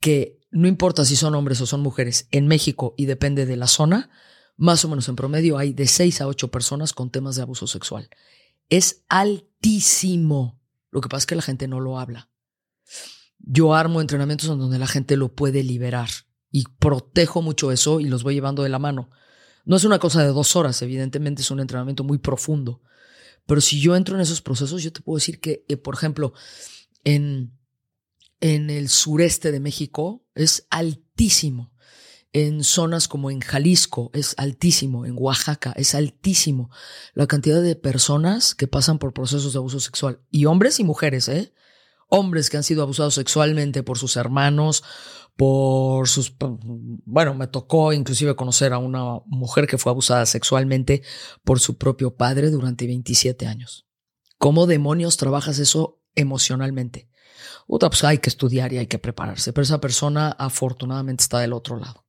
que no importa si son hombres o son mujeres, en México y depende de la zona, más o menos en promedio hay de 6 a 8 personas con temas de abuso sexual. Es altísimo. Lo que pasa es que la gente no lo habla. Yo armo entrenamientos en donde la gente lo puede liberar y protejo mucho eso y los voy llevando de la mano. No es una cosa de dos horas, evidentemente es un entrenamiento muy profundo. Pero si yo entro en esos procesos, yo te puedo decir que, eh, por ejemplo, en, en el sureste de México es altísimo. En zonas como en Jalisco es altísimo, en Oaxaca es altísimo la cantidad de personas que pasan por procesos de abuso sexual. Y hombres y mujeres, ¿eh? Hombres que han sido abusados sexualmente por sus hermanos, por sus... Bueno, me tocó inclusive conocer a una mujer que fue abusada sexualmente por su propio padre durante 27 años. ¿Cómo demonios trabajas eso emocionalmente? pues hay que estudiar y hay que prepararse, pero esa persona afortunadamente está del otro lado.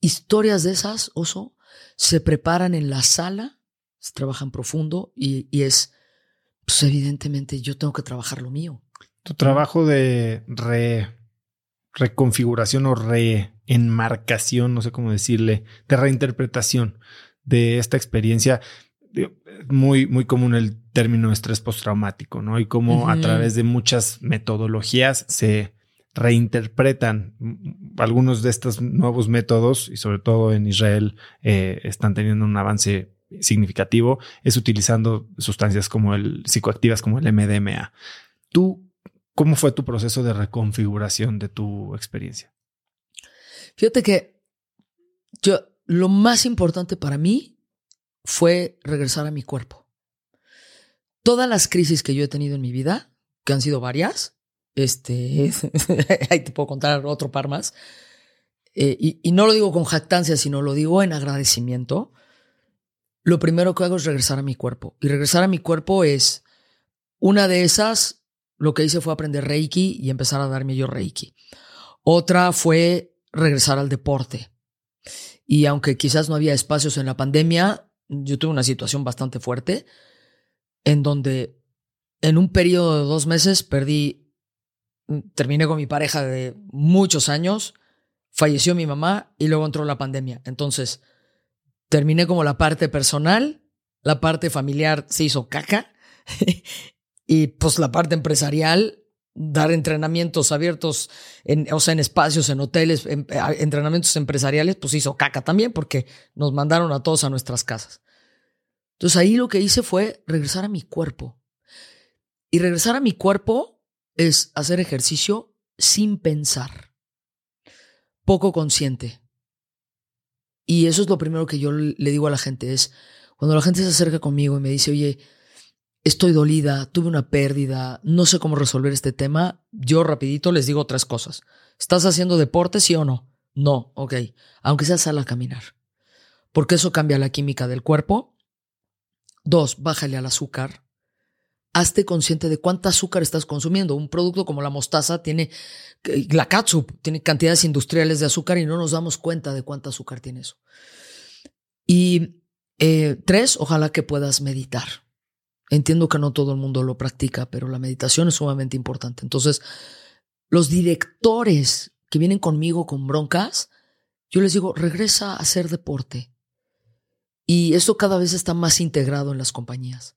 Historias de esas, oso, se preparan en la sala, se trabajan profundo y, es, pues evidentemente yo tengo que trabajar lo mío. Tu trabajo de reconfiguración o reenmarcación, no sé cómo decirle, de reinterpretación de esta experiencia, muy, muy común el término estrés postraumático, ¿no? Y cómo a través de muchas metodologías se reinterpretan algunos de estos nuevos métodos y sobre todo en Israel eh, están teniendo un avance significativo es utilizando sustancias como el psicoactivas como el MDMA. ¿Tú cómo fue tu proceso de reconfiguración de tu experiencia? Fíjate que yo lo más importante para mí fue regresar a mi cuerpo. Todas las crisis que yo he tenido en mi vida, que han sido varias, este, ahí te puedo contar otro par más. Eh, y, y, no lo digo con jactancia, sino lo digo en agradecimiento. Lo primero que hago es regresar a mi cuerpo. Y regresar a mi cuerpo es una de esas, lo que hice fue aprender Reiki y empezar a darme yo Reiki. Otra fue regresar al deporte. Y aunque quizás no había espacios en la pandemia, yo tuve una situación bastante fuerte en donde en un periodo de dos meses perdí terminé con mi pareja de muchos años, falleció mi mamá y luego entró la pandemia. Entonces, terminé como la parte personal, la parte familiar se hizo caca y pues la parte empresarial, dar entrenamientos abiertos, en, o sea, en espacios, en hoteles, entrenamientos empresariales, pues hizo caca también porque nos mandaron a todos a nuestras casas. Entonces ahí lo que hice fue regresar a mi cuerpo. Y regresar a mi cuerpo es hacer ejercicio sin pensar, poco consciente. Y eso es lo primero que yo le digo a la gente, es cuando la gente se acerca conmigo y me dice, oye, estoy dolida, tuve una pérdida, no sé cómo resolver este tema, yo rapidito les digo tres cosas. ¿Estás haciendo deporte, sí o no? No, ok. Aunque sea sal a caminar. Porque eso cambia la química del cuerpo. Dos, bájale al azúcar hazte consciente de cuánta azúcar estás consumiendo. Un producto como la mostaza tiene, la catsup tiene cantidades industriales de azúcar y no nos damos cuenta de cuánta azúcar tiene eso. Y eh, tres, ojalá que puedas meditar. Entiendo que no todo el mundo lo practica, pero la meditación es sumamente importante. Entonces, los directores que vienen conmigo con broncas, yo les digo, regresa a hacer deporte. Y eso cada vez está más integrado en las compañías.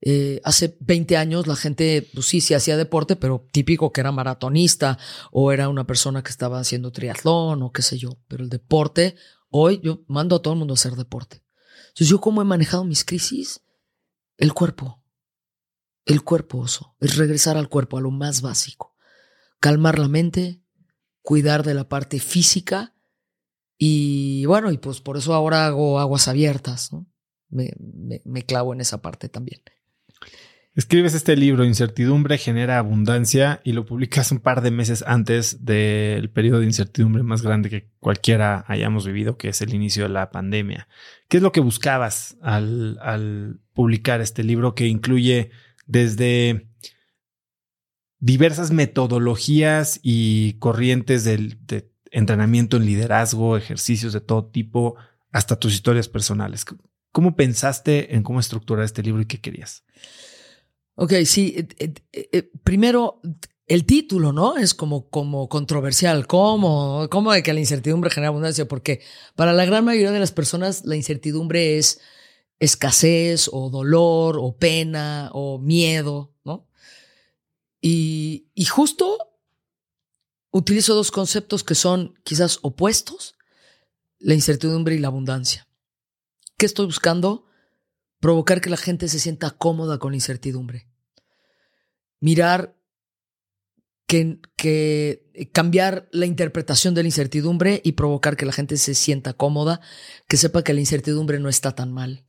Eh, hace 20 años la gente, pues sí, sí hacía deporte, pero típico que era maratonista o era una persona que estaba haciendo triatlón o qué sé yo. Pero el deporte, hoy yo mando a todo el mundo a hacer deporte. Entonces, ¿yo cómo he manejado mis crisis? El cuerpo. El cuerpo, oso. Es regresar al cuerpo, a lo más básico. Calmar la mente, cuidar de la parte física y bueno, y pues por eso ahora hago aguas abiertas, ¿no? me clavo en esa parte también. Escribes este libro, Incertidumbre genera abundancia, y lo publicas un par de meses antes del periodo de incertidumbre más grande que cualquiera hayamos vivido, que es el inicio de la pandemia. ¿Qué es lo que buscabas al, publicar este libro que incluye desde diversas metodologías y corrientes de entrenamiento en liderazgo, ejercicios de todo tipo, hasta tus historias personales? ¿Cómo pensaste en cómo estructurar este libro y qué querías? Ok, sí. Eh, eh, eh, primero, el título, ¿no? Es como, como controversial. ¿Cómo? ¿Cómo de que la incertidumbre genera abundancia? Porque para la gran mayoría de las personas la incertidumbre es escasez o dolor o pena o miedo, ¿no? Y, y justo utilizo dos conceptos que son quizás opuestos, la incertidumbre y la abundancia. ¿Qué estoy buscando? Provocar que la gente se sienta cómoda con la incertidumbre. Mirar que, que, cambiar la interpretación de la incertidumbre y provocar que la gente se sienta cómoda, que sepa que la incertidumbre no está tan mal,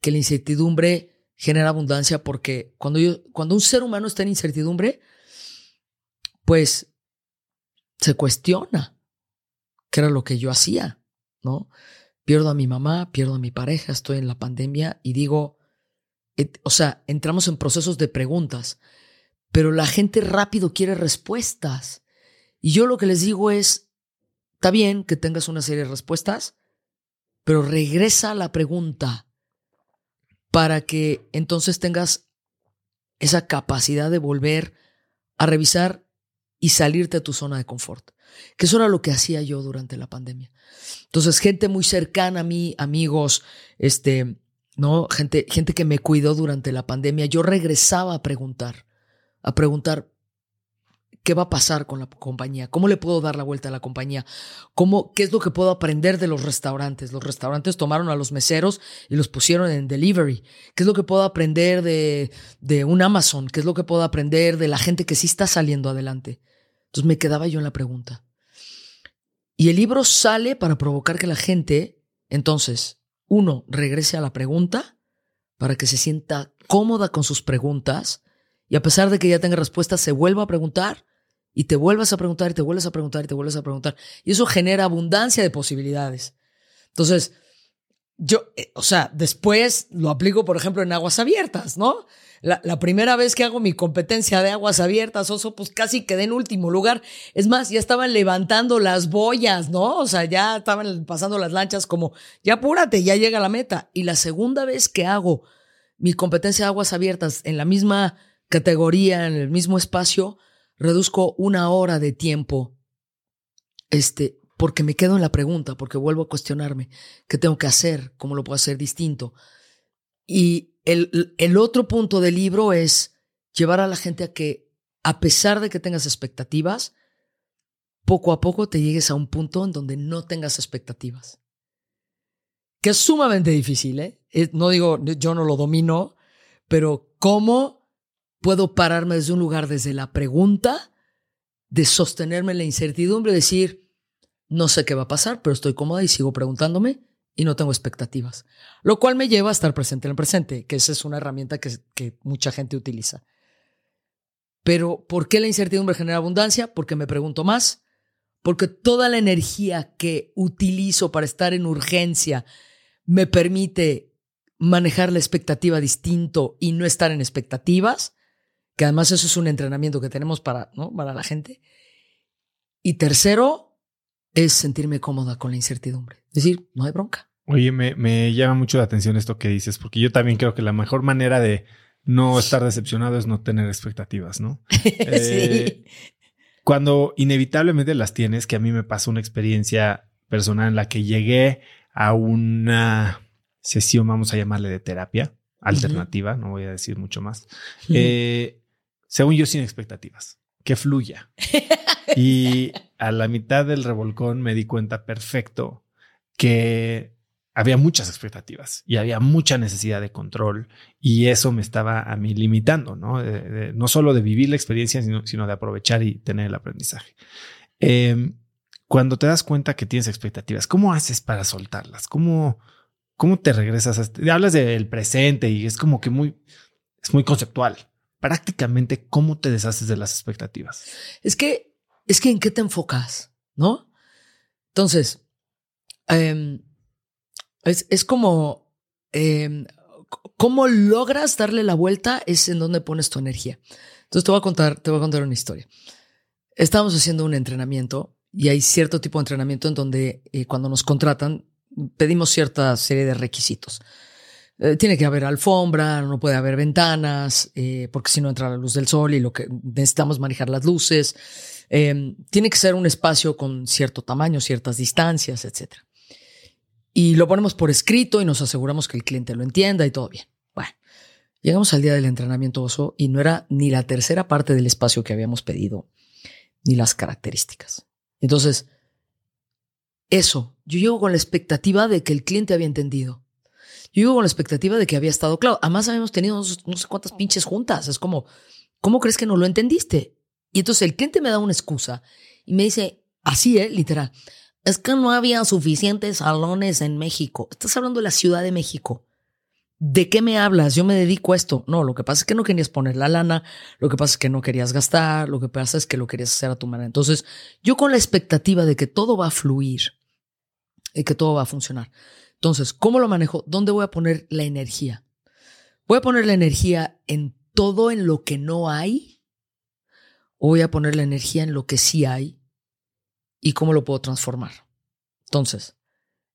que la incertidumbre genera abundancia porque cuando, yo, cuando un ser humano está en incertidumbre, pues se cuestiona qué era lo que yo hacía, ¿no? Pierdo a mi mamá, pierdo a mi pareja, estoy en la pandemia y digo, o sea, entramos en procesos de preguntas, pero la gente rápido quiere respuestas. Y yo lo que les digo es, está bien que tengas una serie de respuestas, pero regresa a la pregunta para que entonces tengas esa capacidad de volver a revisar y salirte de tu zona de confort. Que eso era lo que hacía yo durante la pandemia. Entonces, gente muy cercana a mí, amigos, este, ¿no? Gente, gente que me cuidó durante la pandemia, yo regresaba a preguntar, a preguntar, ¿Qué va a pasar con la compañía? ¿Cómo le puedo dar la vuelta a la compañía? ¿Cómo, ¿Qué es lo que puedo aprender de los restaurantes? Los restaurantes tomaron a los meseros y los pusieron en delivery. ¿Qué es lo que puedo aprender de, de un Amazon? ¿Qué es lo que puedo aprender de la gente que sí está saliendo adelante? Entonces me quedaba yo en la pregunta. Y el libro sale para provocar que la gente, entonces, uno, regrese a la pregunta para que se sienta cómoda con sus preguntas y a pesar de que ya tenga respuestas, se vuelva a preguntar y te vuelvas a preguntar y te vuelves a preguntar y te vuelves a preguntar. Y eso genera abundancia de posibilidades. Entonces, yo, eh, o sea, después lo aplico, por ejemplo, en aguas abiertas, ¿no? La, la, primera vez que hago mi competencia de aguas abiertas, oso, pues casi quedé en último lugar. Es más, ya estaban levantando las boyas, ¿no? O sea, ya estaban pasando las lanchas como, ya apúrate, ya llega la meta. Y la segunda vez que hago mi competencia de aguas abiertas en la misma categoría, en el mismo espacio, reduzco una hora de tiempo, este, porque me quedo en la pregunta, porque vuelvo a cuestionarme qué tengo que hacer, cómo lo puedo hacer distinto. Y el, otro punto del libro es llevar a la gente a que, a pesar de que tengas expectativas, poco a poco te llegues a un punto en donde no tengas expectativas. Que es sumamente difícil, ¿eh? No digo, yo no lo domino, pero cómo puedo pararme desde un lugar, desde la pregunta, de sostenerme en la incertidumbre, decir, no sé qué va a pasar, pero estoy cómoda y sigo preguntándome y no tengo expectativas. Lo cual me lleva a estar presente en el presente, que esa es una herramienta que, que mucha gente utiliza. Pero, ¿por qué la incertidumbre genera abundancia? Porque me pregunto más, porque toda la energía que utilizo para estar en urgencia me permite manejar la expectativa distinto y no estar en expectativas que además eso es un entrenamiento que tenemos para, ¿no? para la gente. Y tercero, es sentirme cómoda con la incertidumbre. Es decir, no hay bronca. Oye, me, me llama mucho la atención esto que dices, porque yo también creo que la mejor manera de no estar decepcionado es no tener expectativas, ¿no? Eh, cuando inevitablemente las tienes, que a mí me pasó una experiencia personal en la que llegué a una sesión, vamos a llamarle de terapia alternativa, no voy a decir mucho más. Eh, según yo, sin expectativas, que fluya. y a la mitad del revolcón me di cuenta perfecto que había muchas expectativas y había mucha necesidad de control y eso me estaba a mí limitando, ¿no? no solo de vivir la experiencia, sino, de aprovechar y tener el aprendizaje. Em, cuando te das cuenta que tienes expectativas, ¿cómo haces para soltarlas? ¿Cómo, cómo te regresas? A este? Hablas del presente y es como que muy, es muy conceptual prácticamente cómo te deshaces de las expectativas. Es que, es que en qué te enfocas, ¿no? Entonces, em, es, como, em, cómo logras darle la vuelta es en donde pones tu energía. Entonces te voy a contar, te voy a contar una historia. Estábamos haciendo un entrenamiento y hay cierto tipo de entrenamiento en donde eh, cuando nos contratan pedimos cierta serie de requisitos. Eh, tiene que haber alfombra, no puede haber ventanas, eh, porque si no entra la luz del sol y lo que necesitamos manejar las luces. Em, tiene que ser un espacio con cierto tamaño, ciertas distancias, etc. Y lo ponemos por escrito y nos aseguramos que el cliente lo entienda y todo bien. Bueno, llegamos al día del entrenamiento oso y no era ni la tercera parte del espacio que habíamos pedido, ni las características. Entonces, eso, yo llego con la expectativa de que el cliente había entendido. Yo llego con la expectativa de que había estado claro. Además, habíamos tenido no sé cuántas pinches juntas. Es como, ¿cómo crees que no lo entendiste? Y entonces el cliente me da una excusa y me dice, así, ¿eh? Literal, es que no había suficientes salones en México. Estás hablando de la Ciudad de México. ¿De qué me hablas? Yo me dedico a esto. No, lo que pasa es que no querías poner la lana, lo que pasa es que no querías gastar, lo que pasa es que lo querías hacer a tu manera. Entonces, yo con la expectativa de que todo va a fluir y que todo va a funcionar. Entonces, ¿cómo lo manejo? ¿Dónde voy a poner la energía? Voy a poner la energía en todo en lo que no hay o voy a poner la energía en lo que sí hay y cómo lo puedo transformar. Entonces,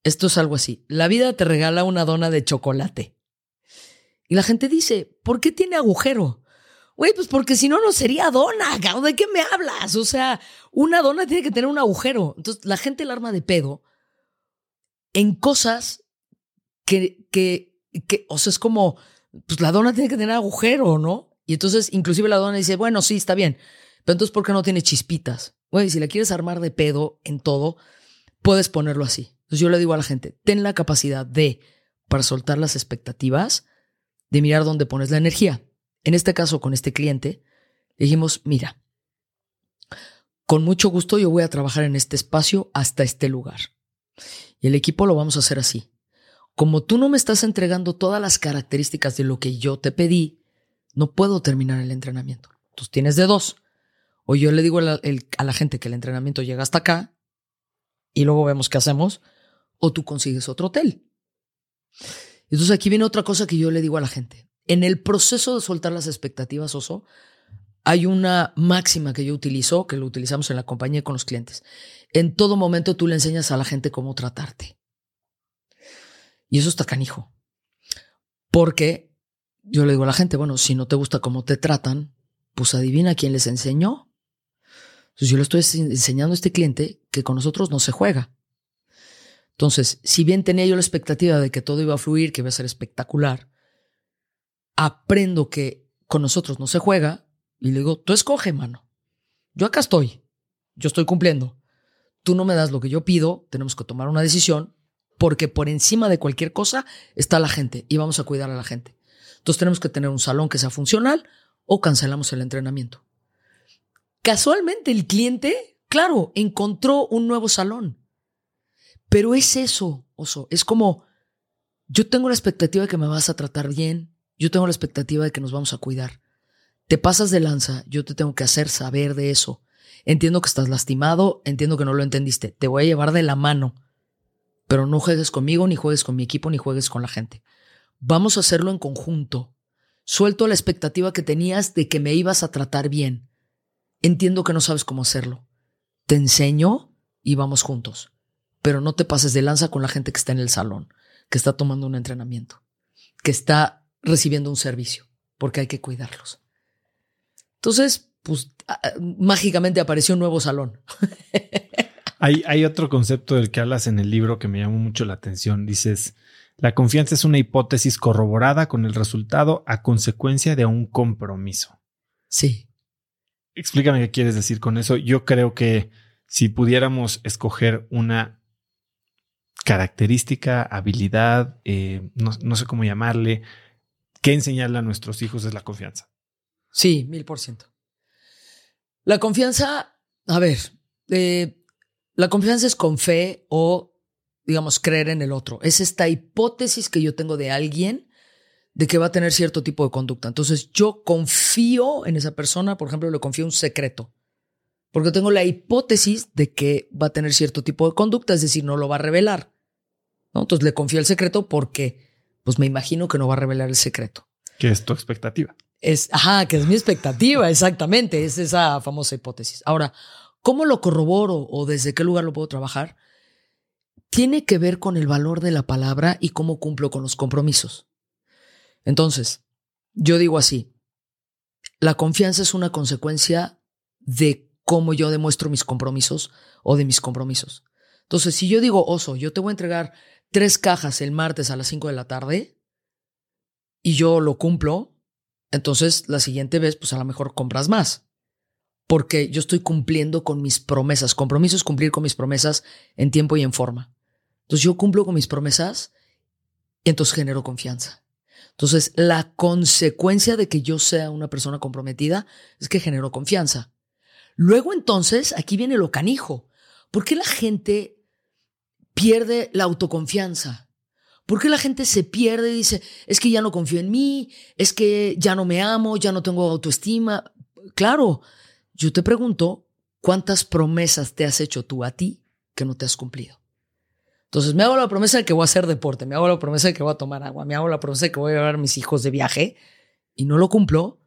esto es algo así. La vida te regala una dona de chocolate. Y la gente dice, ¿por qué tiene agujero? Güey, pues porque si no, no sería dona. ¿De qué me hablas? O sea, una dona tiene que tener un agujero. Entonces, la gente la arma de pedo en cosas que, que, que, o sea, es como, pues la dona tiene que tener agujero, ¿no? Y entonces, inclusive la dona dice, bueno, sí, está bien, pero entonces, ¿por qué no tiene chispitas? Güey, si la quieres armar de pedo en todo, puedes ponerlo así. Entonces yo le digo a la gente, ten la capacidad de, para soltar las expectativas, de mirar dónde pones la energía. En este caso, con este cliente, dijimos, mira, con mucho gusto yo voy a trabajar en este espacio hasta este lugar. Y el equipo lo vamos a hacer así. Como tú no me estás entregando todas las características de lo que yo te pedí, no puedo terminar el entrenamiento. Entonces tienes de dos. O yo le digo a la, gente que el entrenamiento llega hasta acá y luego vemos qué hacemos, o tú consigues otro hotel. Entonces aquí viene otra cosa que yo le digo a la gente. En el proceso de soltar las expectativas, Oso, hay una máxima que yo utilizo, que lo utilizamos en la compañía con los clientes. En todo momento tú le enseñas a la gente cómo tratarte. Y eso está canijo. Porque yo le digo a la gente, bueno, si no te gusta cómo te tratan, pues adivina quién les enseñó. Entonces yo le estoy enseñando a este cliente que con nosotros no se juega. Entonces, si bien tenía yo la expectativa de que todo iba a fluir, que iba a ser espectacular, aprendo que con nosotros no se juega y le digo, tú escoge, mano. Yo acá estoy. Yo estoy cumpliendo. Tú no me das lo que yo pido, tenemos que tomar una decisión porque por encima de cualquier cosa está la gente y vamos a cuidar a la gente. Entonces tenemos que tener un salón que sea funcional o cancelamos el entrenamiento. Casualmente el cliente, claro, encontró un nuevo salón. Pero es eso, oso. Es como, yo tengo la expectativa de que me vas a tratar bien, yo tengo la expectativa de que nos vamos a cuidar. Te pasas de lanza, yo te tengo que hacer saber de eso. Entiendo que estás lastimado, entiendo que no lo entendiste, te voy a llevar de la mano. Pero no juegues conmigo, ni juegues con mi equipo, ni juegues con la gente. Vamos a hacerlo en conjunto. Suelto la expectativa que tenías de que me ibas a tratar bien. Entiendo que no sabes cómo hacerlo. Te enseño y vamos juntos. Pero no te pases de lanza con la gente que está en el salón, que está tomando un entrenamiento, que está recibiendo un servicio, porque hay que cuidarlos. Entonces, pues mágicamente apareció un nuevo salón. hay, hay otro concepto del que hablas en el libro que me llamó mucho la atención. Dices, la confianza es una hipótesis corroborada con el resultado a consecuencia de un compromiso. Sí. Explícame qué quieres decir con eso. Yo creo que si pudiéramos escoger una característica, habilidad, eh, no, sé cómo llamarle, que enseñarle a nuestros hijos es la confianza. Sí, mil por ciento. La confianza, a ver, eh, la confianza es con fe o, digamos, creer en el otro. Es esta hipótesis que yo tengo de alguien de que va a tener cierto tipo de conducta. Entonces yo confío en esa persona, por ejemplo, le confío un secreto, porque tengo la hipótesis de que va a tener cierto tipo de conducta, es decir, no lo va a revelar. Entonces le confío el secreto porque pues me imagino que no va a revelar el secreto. ¿Qué es tu expectativa? Es, ajá, que es mi expectativa, exactamente, es esa famosa hipótesis. Ahora, ¿cómo lo corroboro o desde qué lugar lo puedo trabajar? Tiene que ver con el valor de la palabra y cómo cumplo con los compromisos. Entonces, yo digo así, la confianza es una consecuencia de cómo yo demuestro mis compromisos o de mis compromisos. Entonces, si yo digo, oso, yo te voy a entregar tres cajas el martes a las 5 de la tarde y yo lo cumplo, entonces la siguiente vez, pues a lo mejor compras más. Porque yo estoy cumpliendo con mis promesas. Compromiso es cumplir con mis promesas en tiempo y en forma. Entonces yo cumplo con mis promesas y entonces genero confianza. Entonces la consecuencia de que yo sea una persona comprometida es que genero confianza. Luego entonces, aquí viene lo canijo. ¿Por qué la gente pierde la autoconfianza? ¿Por qué la gente se pierde y dice, es que ya no confío en mí, es que ya no me amo, ya no tengo autoestima? Claro, yo te pregunto, ¿cuántas promesas te has hecho tú a ti que no te has cumplido? Entonces me hago la promesa de que voy a hacer deporte, me hago la promesa de que voy a tomar agua, me hago la promesa de que voy a llevar a mis hijos de viaje y no lo cumplo,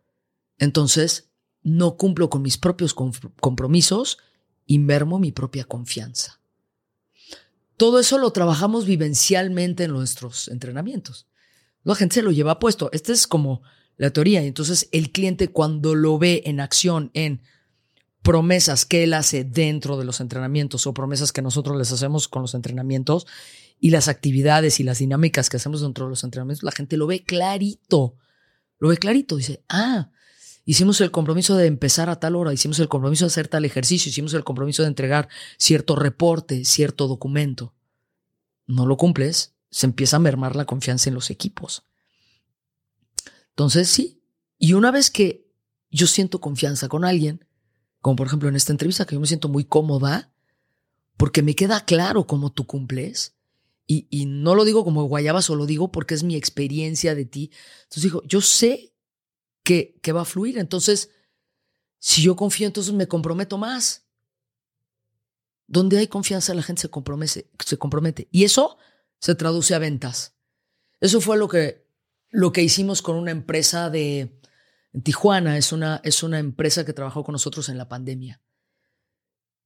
entonces no cumplo con mis propios compromisos y mermo mi propia confianza. Todo eso lo trabajamos vivencialmente en nuestros entrenamientos. La gente se lo lleva puesto. Esta es como la teoría. Entonces el cliente cuando lo ve en acción, en promesas que él hace dentro de los entrenamientos o promesas que nosotros les hacemos con los entrenamientos y las actividades y las dinámicas que hacemos dentro de los entrenamientos, la gente lo ve clarito. Lo ve clarito. Dice, ah, hicimos el compromiso de empezar a tal hora, hicimos el compromiso de hacer tal ejercicio, hicimos el compromiso de entregar cierto reporte, cierto documento. No lo cumples, se empieza a mermar la confianza en los equipos. Entonces, sí. Y una vez que yo siento confianza con alguien, como por ejemplo en esta entrevista, que yo me siento muy cómoda, porque me queda claro cómo tú cumples. Y, no lo digo como guayaba, solo digo porque es mi experiencia de ti. Entonces digo, yo sé que, va a fluir. Entonces, si yo confío, entonces me comprometo más. Donde hay confianza, la gente se compromete, se compromete. Y eso se traduce a ventas. Eso fue lo que, lo que hicimos con una empresa de, en Tijuana, es una, es una empresa que trabajó con nosotros en la pandemia.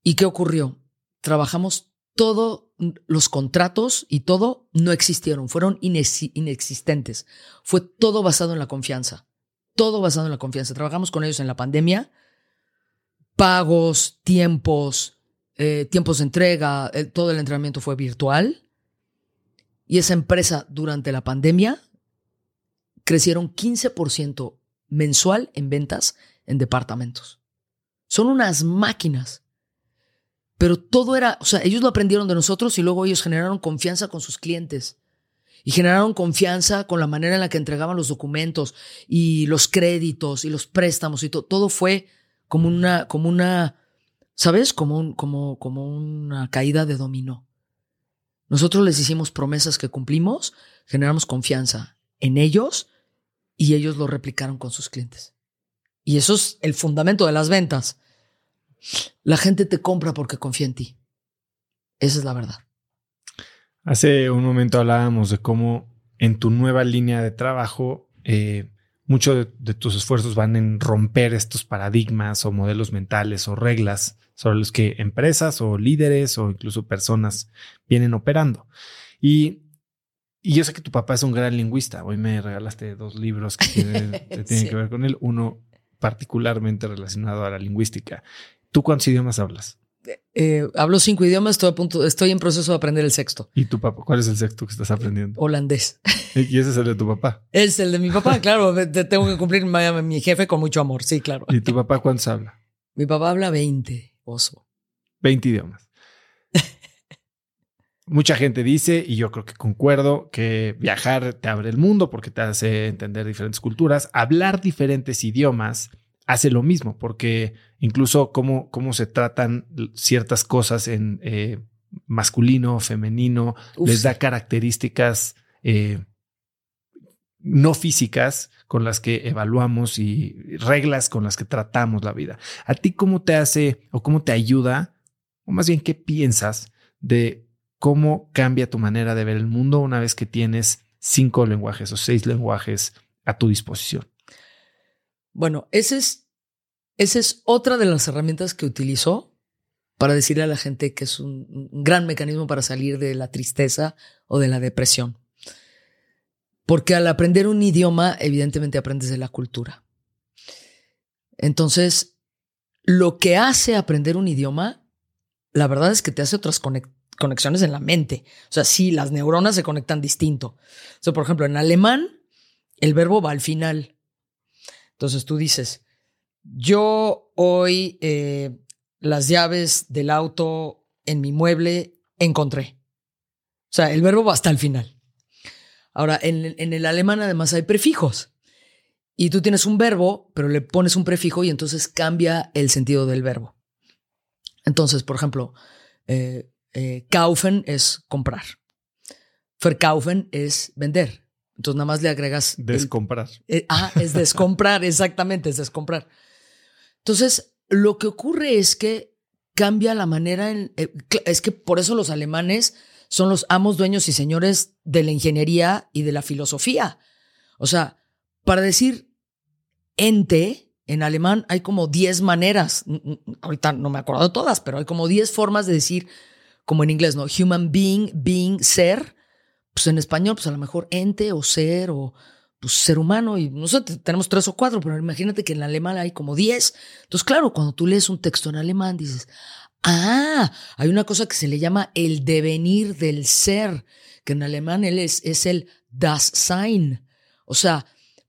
¿Y qué ocurrió? Trabajamos todos los contratos y todo no existieron, fueron inexistentes. Fue todo basado en la confianza. Todo basado en la confianza. Trabajamos con ellos en la pandemia. Pagos, tiempos, eh, tiempos de entrega, todo el entrenamiento fue virtual. Y esa empresa durante la pandemia crecieron 15% mensual en ventas en departamentos. Son unas máquinas. Pero todo era, o sea, ellos lo aprendieron de nosotros y luego ellos generaron confianza con sus clientes. Y generaron confianza con la manera en la que entregaban los documentos y los créditos y los préstamos y todo. Todo fue como una, como una, ¿sabes? Como, un, como, como una caída de dominó. Nosotros les hicimos promesas que cumplimos, generamos confianza en ellos y ellos lo replicaron con sus clientes. Y eso es el fundamento de las ventas. La gente te compra porque confía en ti. Esa es la verdad. Hace un momento hablábamos de cómo en tu nueva línea de trabajo, eh, muchos de, tus esfuerzos van en romper estos paradigmas o modelos mentales o reglas sobre los que empresas o líderes o incluso personas vienen operando. Y y yo sé que tu papá es un gran lingüista. Hoy me regalaste dos libros que tienen, que ver con él. Uno particularmente relacionado a la lingüística. ¿Tú cuántos idiomas hablas? Eh, hablo cinco idiomas, estoy, a punto, estoy en proceso de aprender el sexto. ¿Y tu papá? ¿Cuál es el sexto que estás aprendiendo? Holandés. ¿Y ese es el de tu papá? Es el de mi papá, claro. tengo que cumplir mi jefe con mucho amor, sí, claro. ¿Y tu papá cuántos habla? Mi papá habla 20, oso. 20 idiomas. Mucha gente dice, y yo creo que concuerdo, que viajar te abre el mundo porque te hace entender diferentes culturas. Hablar diferentes idiomas hace lo mismo, porque incluso cómo, cómo se tratan ciertas cosas en eh, masculino, femenino, les da características eh, no físicas con las que evaluamos y reglas con las que tratamos la vida. ¿A ti cómo te hace o cómo te ayuda, o más bien qué piensas de cómo cambia tu manera de ver el mundo una vez que tienes cinco lenguajes o seis lenguajes a tu disposición. Bueno, esa es, esa es otra de las herramientas que utilizo para decirle a la gente que es un, gran mecanismo para salir de la tristeza o de la depresión. Porque al aprender un idioma, evidentemente aprendes de la cultura. Entonces, lo que hace aprender un idioma, la verdad es que te hace otras conexiones en la mente. O sea, sí, las neuronas se conectan distinto. O por ejemplo, en alemán, el verbo va al final. Entonces tú dices, yo hoy eh, las llaves del auto en mi mueble encontré. O sea, el verbo va hasta el final. Ahora, en, el alemán además hay prefijos. Y tú tienes un verbo, pero le pones un prefijo y entonces cambia el sentido del verbo. Entonces, por ejemplo, eh, eh, kaufen es comprar. Verkaufen es vender. Entonces nada más le agregas... Descomprar. Eh, ah, es descomprar, exactamente, es descomprar. Entonces, lo que ocurre es que cambia la manera en... es que por eso los alemanes son los amos, dueños y señores de la ingeniería y de la filosofía. O sea, para decir ente, en alemán hay como 10 maneras. Ahorita no me acuerdo de todas, pero hay como 10 formas de decir, como en inglés, ¿no? Human being, being, ser. Pues en español, pues a lo mejor ente o ser o pues, ser humano. Y no sé, tenemos tres o cuatro, pero imagínate que en alemán hay como 10. Entonces, claro, cuando tú lees un texto en alemán, dices, ah, hay una cosa que se le llama el devenir del ser, que en alemán él es, es el das Sein. O sea,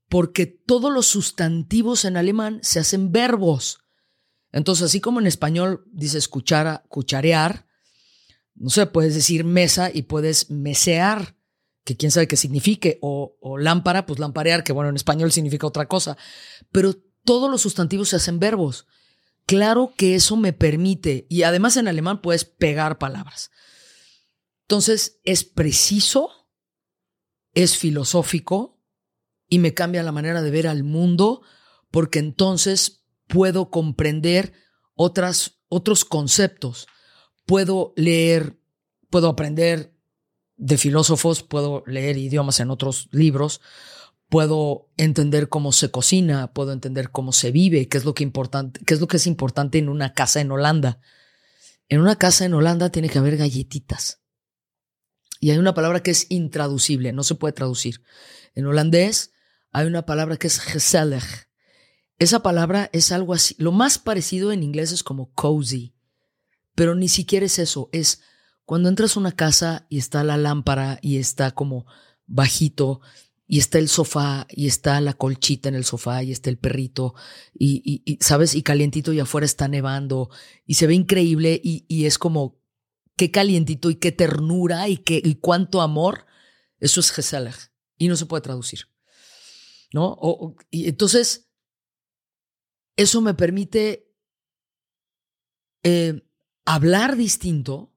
porque todos los sustantivos en alemán se hacen verbos. Entonces, así como en español dices cuchara, cucharear, no sé, puedes decir mesa y puedes mesear, que quién sabe qué signifique, o, o lámpara, pues lamparear, que bueno, en español significa otra cosa. Pero todos los sustantivos se hacen verbos. Claro que eso me permite, y además en alemán puedes pegar palabras. Entonces, es preciso, es filosófico, y me cambia la manera de ver al mundo porque entonces puedo comprender otras, otros conceptos. Puedo leer, puedo aprender de filósofos, puedo leer idiomas en otros libros, puedo entender cómo se cocina, puedo entender cómo se vive, qué es lo que importante, qué es lo que es importante en una casa en Holanda. En una casa en Holanda tiene que haber galletitas. Y hay una palabra que es intraducible, no se puede traducir. En holandés hay una palabra que es gezellig. Esa palabra es algo así. Lo más parecido en inglés es como cozy, pero ni siquiera es eso. Es cuando entras a una casa y está la lámpara y está como bajito y está el sofá y está la colchita en el sofá y está el perrito y, sabes y calientito y afuera está nevando y se ve increíble y, es como qué calientito y qué ternura y qué y cuánto amor eso es gezellig y no se puede traducir ¿no? y entonces, eso me permite eh, hablar distinto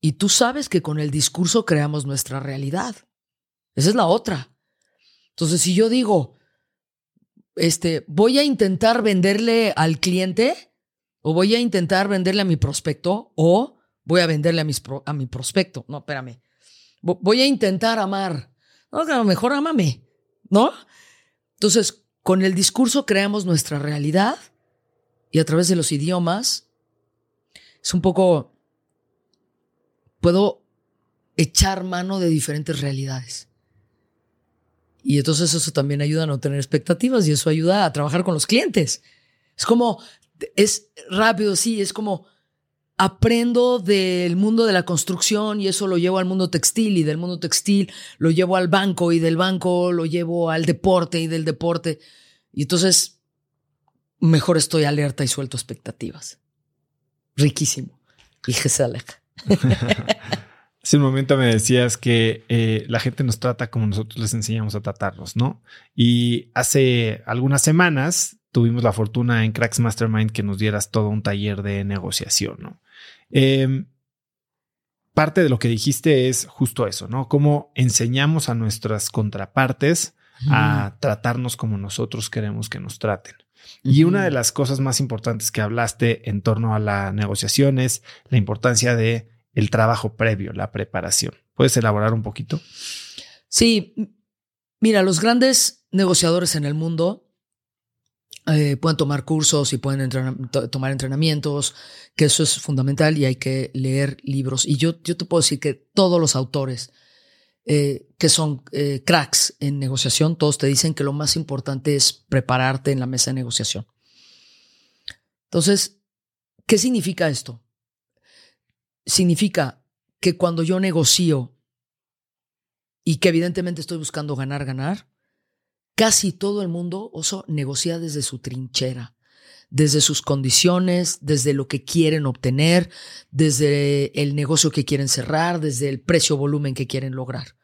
y tú sabes que con el discurso creamos nuestra realidad. Esa es la otra. Entonces, si yo digo, este, voy a intentar venderle al cliente o voy a intentar venderle a mi prospecto o voy a venderle a, a mi prospecto. No, espérame. Voy a intentar amar. No, a lo mejor amame. ¿no? Entonces, con el discurso creamos nuestra realidad y a través de los idiomas es un poco, puedo echar mano de diferentes realidades. Y entonces eso también ayuda a no tener expectativas y eso ayuda a trabajar con los clientes. Es como, es rápido, sí, es como, aprendo del mundo de la construcción y eso lo llevo al mundo textil y del mundo textil lo llevo al banco y del banco lo llevo al deporte y del deporte. Y entonces mejor estoy alerta y suelto expectativas. Riquísimo. Y se aleja. Hace un momento me decías que eh, la gente nos trata como nosotros les enseñamos a tratarlos, ¿no? Y hace algunas semanas tuvimos la fortuna en Cracks Mastermind que nos dieras todo un taller de negociación, ¿no? Em, parte de lo que dijiste es justo eso, ¿no? Cómo enseñamos a nuestras contrapartes a tratarnos como nosotros queremos que nos traten. Y una de las cosas más importantes que hablaste en torno a la negociación es la importancia de el trabajo previo, la preparación. ¿Puedes elaborar un poquito? Sí, mira, los grandes negociadores en el mundo eh, pueden tomar cursos y pueden tomar entrenamientos, que eso es fundamental y hay que leer libros. Y yo, yo te puedo decir que todos los autores eh, que son eh, cracks en negociación, todos te dicen que lo más importante es prepararte en la mesa de negociación. Entonces, ¿qué significa esto? Significa que cuando yo negocio y que evidentemente estoy buscando ganar, ganar, casi todo el mundo, oso, negocia desde su trinchera desde sus condiciones, desde lo que quieren obtener, desde el negocio que quieren cerrar, desde el precio volumen que quieren lograr.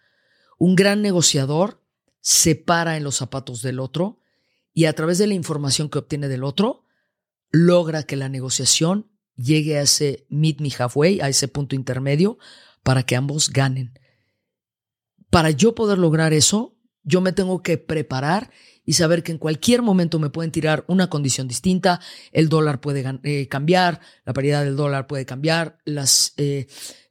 Un gran negociador se para en los zapatos del otro y a través de la información que obtiene del otro, logra que la negociación llegue a ese meet me halfway, a ese punto intermedio, para que ambos ganen. Para yo poder lograr eso, yo me tengo que preparar y saber que en cualquier momento me pueden tirar una condición distinta, el dólar puede eh, cambiar, la paridad del dólar puede cambiar, las, eh,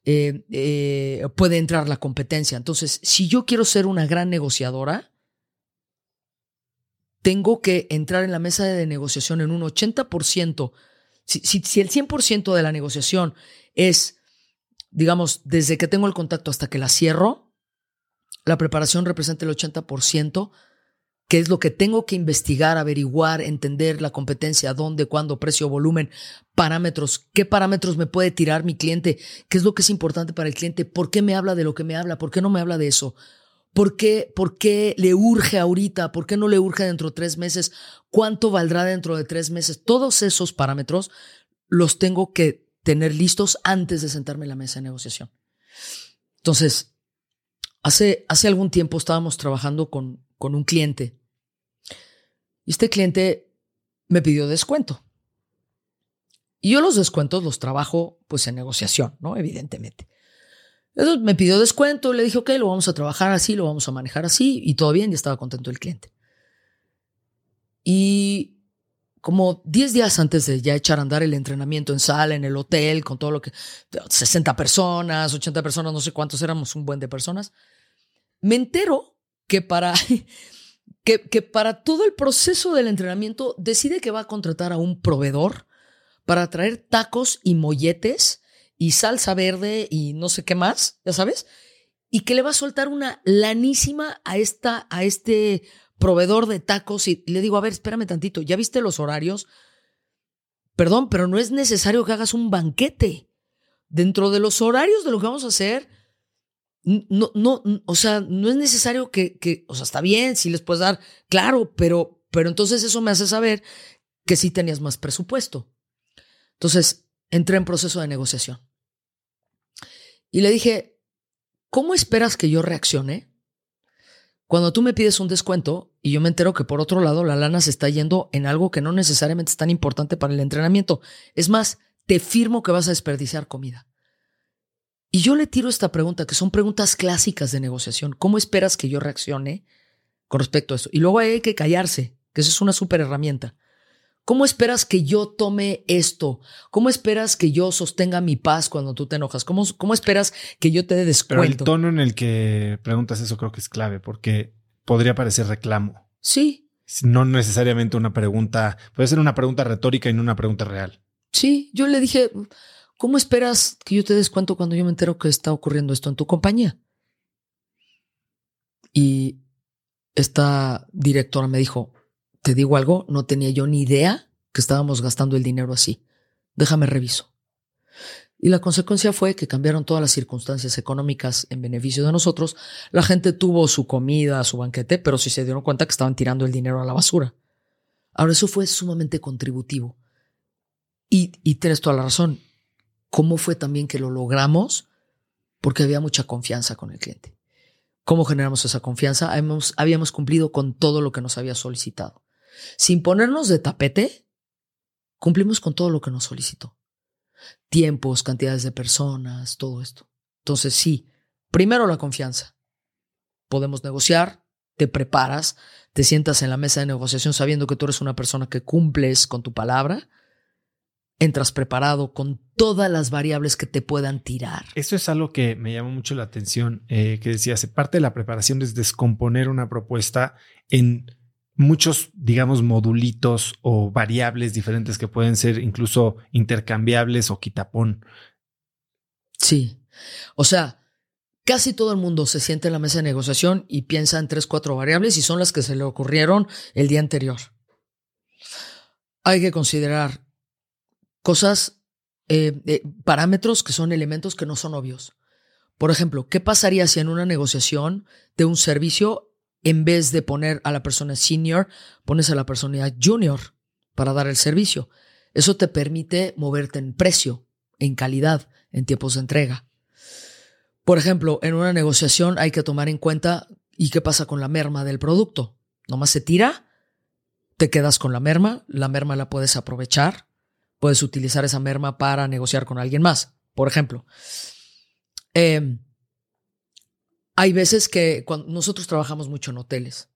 eh, puede entrar la competencia. Entonces, si yo quiero ser una gran negociadora, tengo que entrar en la mesa de negociación en un 80%. Si, si, si el 100% de la negociación es, digamos, desde que tengo el contacto hasta que la cierro, la preparación representa el 80% qué es lo que tengo que investigar, averiguar, entender la competencia, dónde, cuándo, precio, volumen, parámetros, qué parámetros me puede tirar mi cliente, qué es lo que es importante para el cliente, por qué me habla de lo que me habla, por qué no me habla de eso. ¿Por qué, ¿Por qué le urge ahorita? ¿Por qué no le urge dentro de tres meses? ¿Cuánto valdrá dentro de tres meses? Todos esos parámetros los tengo que tener listos antes de sentarme en la mesa de negociación. Entonces, hace, hace algún tiempo estábamos trabajando con, con un cliente y este cliente me pidió descuento. Y yo los descuentos los trabajo pues en negociación, ¿no? Evidentemente. Entonces me pidió descuento, le dije, ok, lo vamos a trabajar así, lo vamos a manejar así, y todo bien, y estaba contento el cliente. Y como 10 días antes de ya echar a andar el entrenamiento en sala, en el hotel, con todo lo que, 60 personas, 80 personas, no sé cuántos éramos, un buen de personas, me entero que para que, para todo el proceso del entrenamiento decide que va a contratar a un proveedor para traer tacos y molletes y salsa verde y no sé qué más, ya sabes, y que le va a soltar una lanísima a, esta, a este proveedor de tacos y le digo, a ver, espérame tantito, ¿ya viste los horarios? Perdón, pero no es necesario que hagas un banquete. Dentro de los horarios de lo que vamos a hacer, no, no, o sea, no es necesario que, que, o sea, está bien, si les puedes dar, claro, pero, pero entonces eso me hace saber que sí tenías más presupuesto. Entonces, entré en proceso de negociación. Y le dije, ¿cómo esperas que yo reaccione cuando tú me pides un descuento y yo me entero que por otro lado la lana se está yendo en algo que no necesariamente es tan importante para el entrenamiento? Es más, te firmo que vas a desperdiciar comida. Y yo le tiro esta pregunta, que son preguntas clásicas de negociación. ¿Cómo esperas que yo reaccione con respecto a eso? Y luego hay que callarse, que eso es una súper herramienta. ¿Cómo esperas que yo tome esto? ¿Cómo esperas que yo sostenga mi paz cuando tú te enojas? ¿Cómo, cómo esperas que yo te dé descuento? Pero el tono en el que preguntas eso creo que es clave, porque podría parecer reclamo. Sí. No necesariamente una pregunta, puede ser una pregunta retórica y no una pregunta real. Sí, yo le dije, ¿Cómo esperas que yo te des cuenta cuando yo me entero que está ocurriendo esto en tu compañía? Y esta directora me dijo, te digo algo, no tenía yo ni idea que estábamos gastando el dinero así. Déjame reviso. Y la consecuencia fue que cambiaron todas las circunstancias económicas en beneficio de nosotros. La gente tuvo su comida, su banquete, pero sí se dieron cuenta que estaban tirando el dinero a la basura. Ahora, eso fue sumamente contributivo. Y, y tienes toda la razón cómo fue también que lo logramos, porque había mucha confianza con el cliente. ¿Cómo generamos esa confianza? Habíamos, habíamos cumplido con todo lo que nos había solicitado. Sin ponernos de tapete, cumplimos con todo lo que nos solicitó. Tiempos, cantidades de personas, todo esto. Entonces sí, primero la confianza. Podemos negociar, te preparas, te sientas en la mesa de negociación sabiendo que tú eres una persona que cumples con tu palabra entras preparado con todas las variables que te puedan tirar. Eso es algo que me llama mucho la atención, eh, que decías, parte de la preparación es descomponer una propuesta en muchos, digamos, modulitos o variables diferentes que pueden ser incluso intercambiables o quitapón. Sí. O sea, Casi todo el mundo se siente en la mesa de negociación y piensa en tres, cuatro variables y son las que se le ocurrieron el día anterior. Hay que considerar cosas, eh, eh, parámetros que son elementos que no son obvios. Por ejemplo, ¿qué pasaría si en una negociación de un servicio, en vez de poner a la persona senior, pones a la persona junior para dar el servicio? Eso te permite moverte en precio, en calidad, en tiempos de entrega. Por ejemplo, en una negociación hay que tomar en cuenta y qué pasa con la merma del producto. Nomás se tira, te quedas con la merma, la merma la puedes aprovechar, puedes utilizar esa merma para negociar con alguien más. Por ejemplo, em, hay veces que cuando nosotros trabajamos mucho en hoteles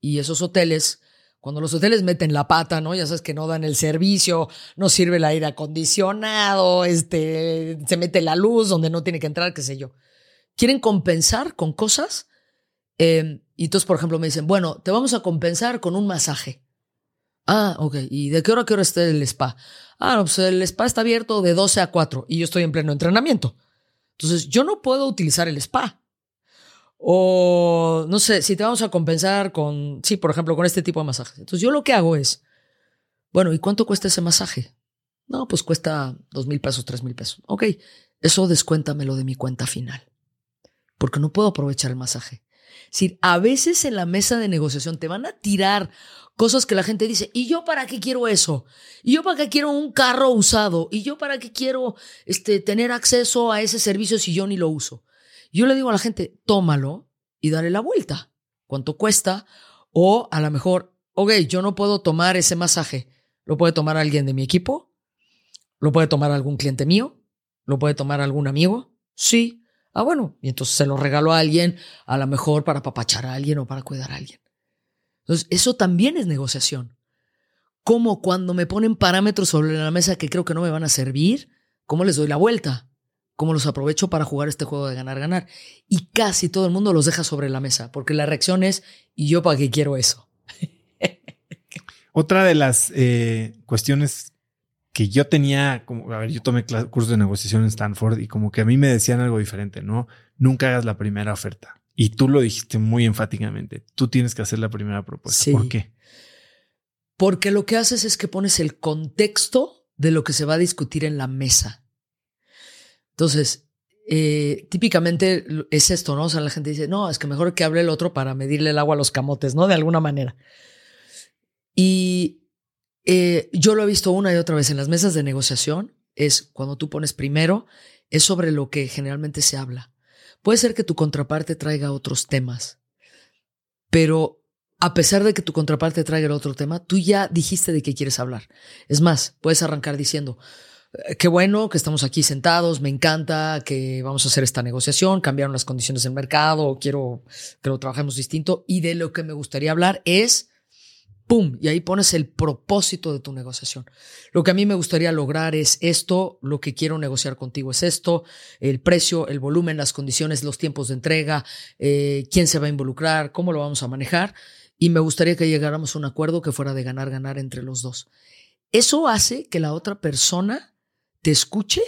y esos hoteles, cuando los hoteles meten la pata, ¿no? Ya sabes que no dan el servicio, no sirve el aire acondicionado, este, se mete la luz donde no tiene que entrar, qué sé yo quieren compensar con cosas. Em, y entonces, por ejemplo, me dicen, bueno, te vamos a compensar con un masaje. Ah, ok. ¿Y de qué hora a qué hora está el spa? Ah, no, pues el spa está abierto de 12 a 4 y yo estoy en pleno entrenamiento. Entonces, yo no puedo utilizar el spa. O, no sé, si te vamos a compensar con, sí, por ejemplo, con este tipo de masajes. Entonces, yo lo que hago es, bueno, ¿y cuánto cuesta ese masaje? No, pues cuesta dos mil pesos, tres mil pesos. Ok, eso descuéntamelo de mi cuenta final porque no puedo aprovechar el masaje. Es a veces en la mesa de negociación te van a tirar cosas que la gente dice, ¿y yo para qué quiero eso? ¿Y yo para qué quiero un carro usado? ¿Y yo para qué quiero este, tener acceso a ese servicio si yo ni lo uso? Yo le digo a la gente, tómalo y dale la vuelta. ¿Cuánto cuesta? O a lo mejor, ok, yo no puedo tomar ese masaje. ¿Lo puede tomar alguien de mi equipo? ¿Lo puede tomar algún cliente mío? ¿Lo puede tomar algún amigo? Sí. Ah, bueno, y entonces se lo regalo a alguien, a lo mejor para papachar a alguien o para cuidar a alguien. Entonces, eso también es negociación. Como cuando me ponen parámetros sobre la mesa que creo que no me van a servir, ¿cómo les doy la vuelta? ¿Cómo los aprovecho para jugar este juego de ganar-ganar? Y casi todo el mundo los deja sobre la mesa, porque la reacción es, ¿y yo para qué quiero eso? Otra de las eh, cuestiones que yo tenía, como, a ver, yo tomé curso de negociación en Stanford y como que a mí me decían algo diferente, ¿no? Nunca hagas la primera oferta. Y tú lo dijiste muy enfáticamente, tú tienes que hacer la primera propuesta. ¿Por qué? Porque lo que haces es que pones el contexto de lo que se va a discutir en la mesa. Entonces, eh, típicamente es esto, ¿no? O sea, la gente dice, no, es que mejor que hable el otro para medirle el agua a los camotes, ¿no? De alguna manera. Y eh, yo lo he visto una y otra vez en las mesas de negociación, es cuando tú pones primero, es sobre lo que generalmente se habla. Puede ser que tu contraparte traiga otros temas, pero a pesar de que tu contraparte traiga el otro tema, tú ya dijiste de qué quieres hablar. Es más, puedes arrancar diciendo, eh, qué bueno que estamos aquí sentados, me encanta que vamos a hacer esta negociación, cambiaron las condiciones del mercado, quiero que lo trabajemos distinto y de lo que me gustaría hablar es ¡pum! Y ahí pones el propósito de tu negociación. Lo que a mí me gustaría lograr es esto, lo que quiero negociar contigo es esto, el precio, el volumen, las condiciones, los tiempos de entrega, eh, quién se va a involucrar, cómo lo vamos a manejar. Y me gustaría que llegáramos a un acuerdo que fuera de ganar, ganar entre los dos. Eso hace que la otra persona te escuche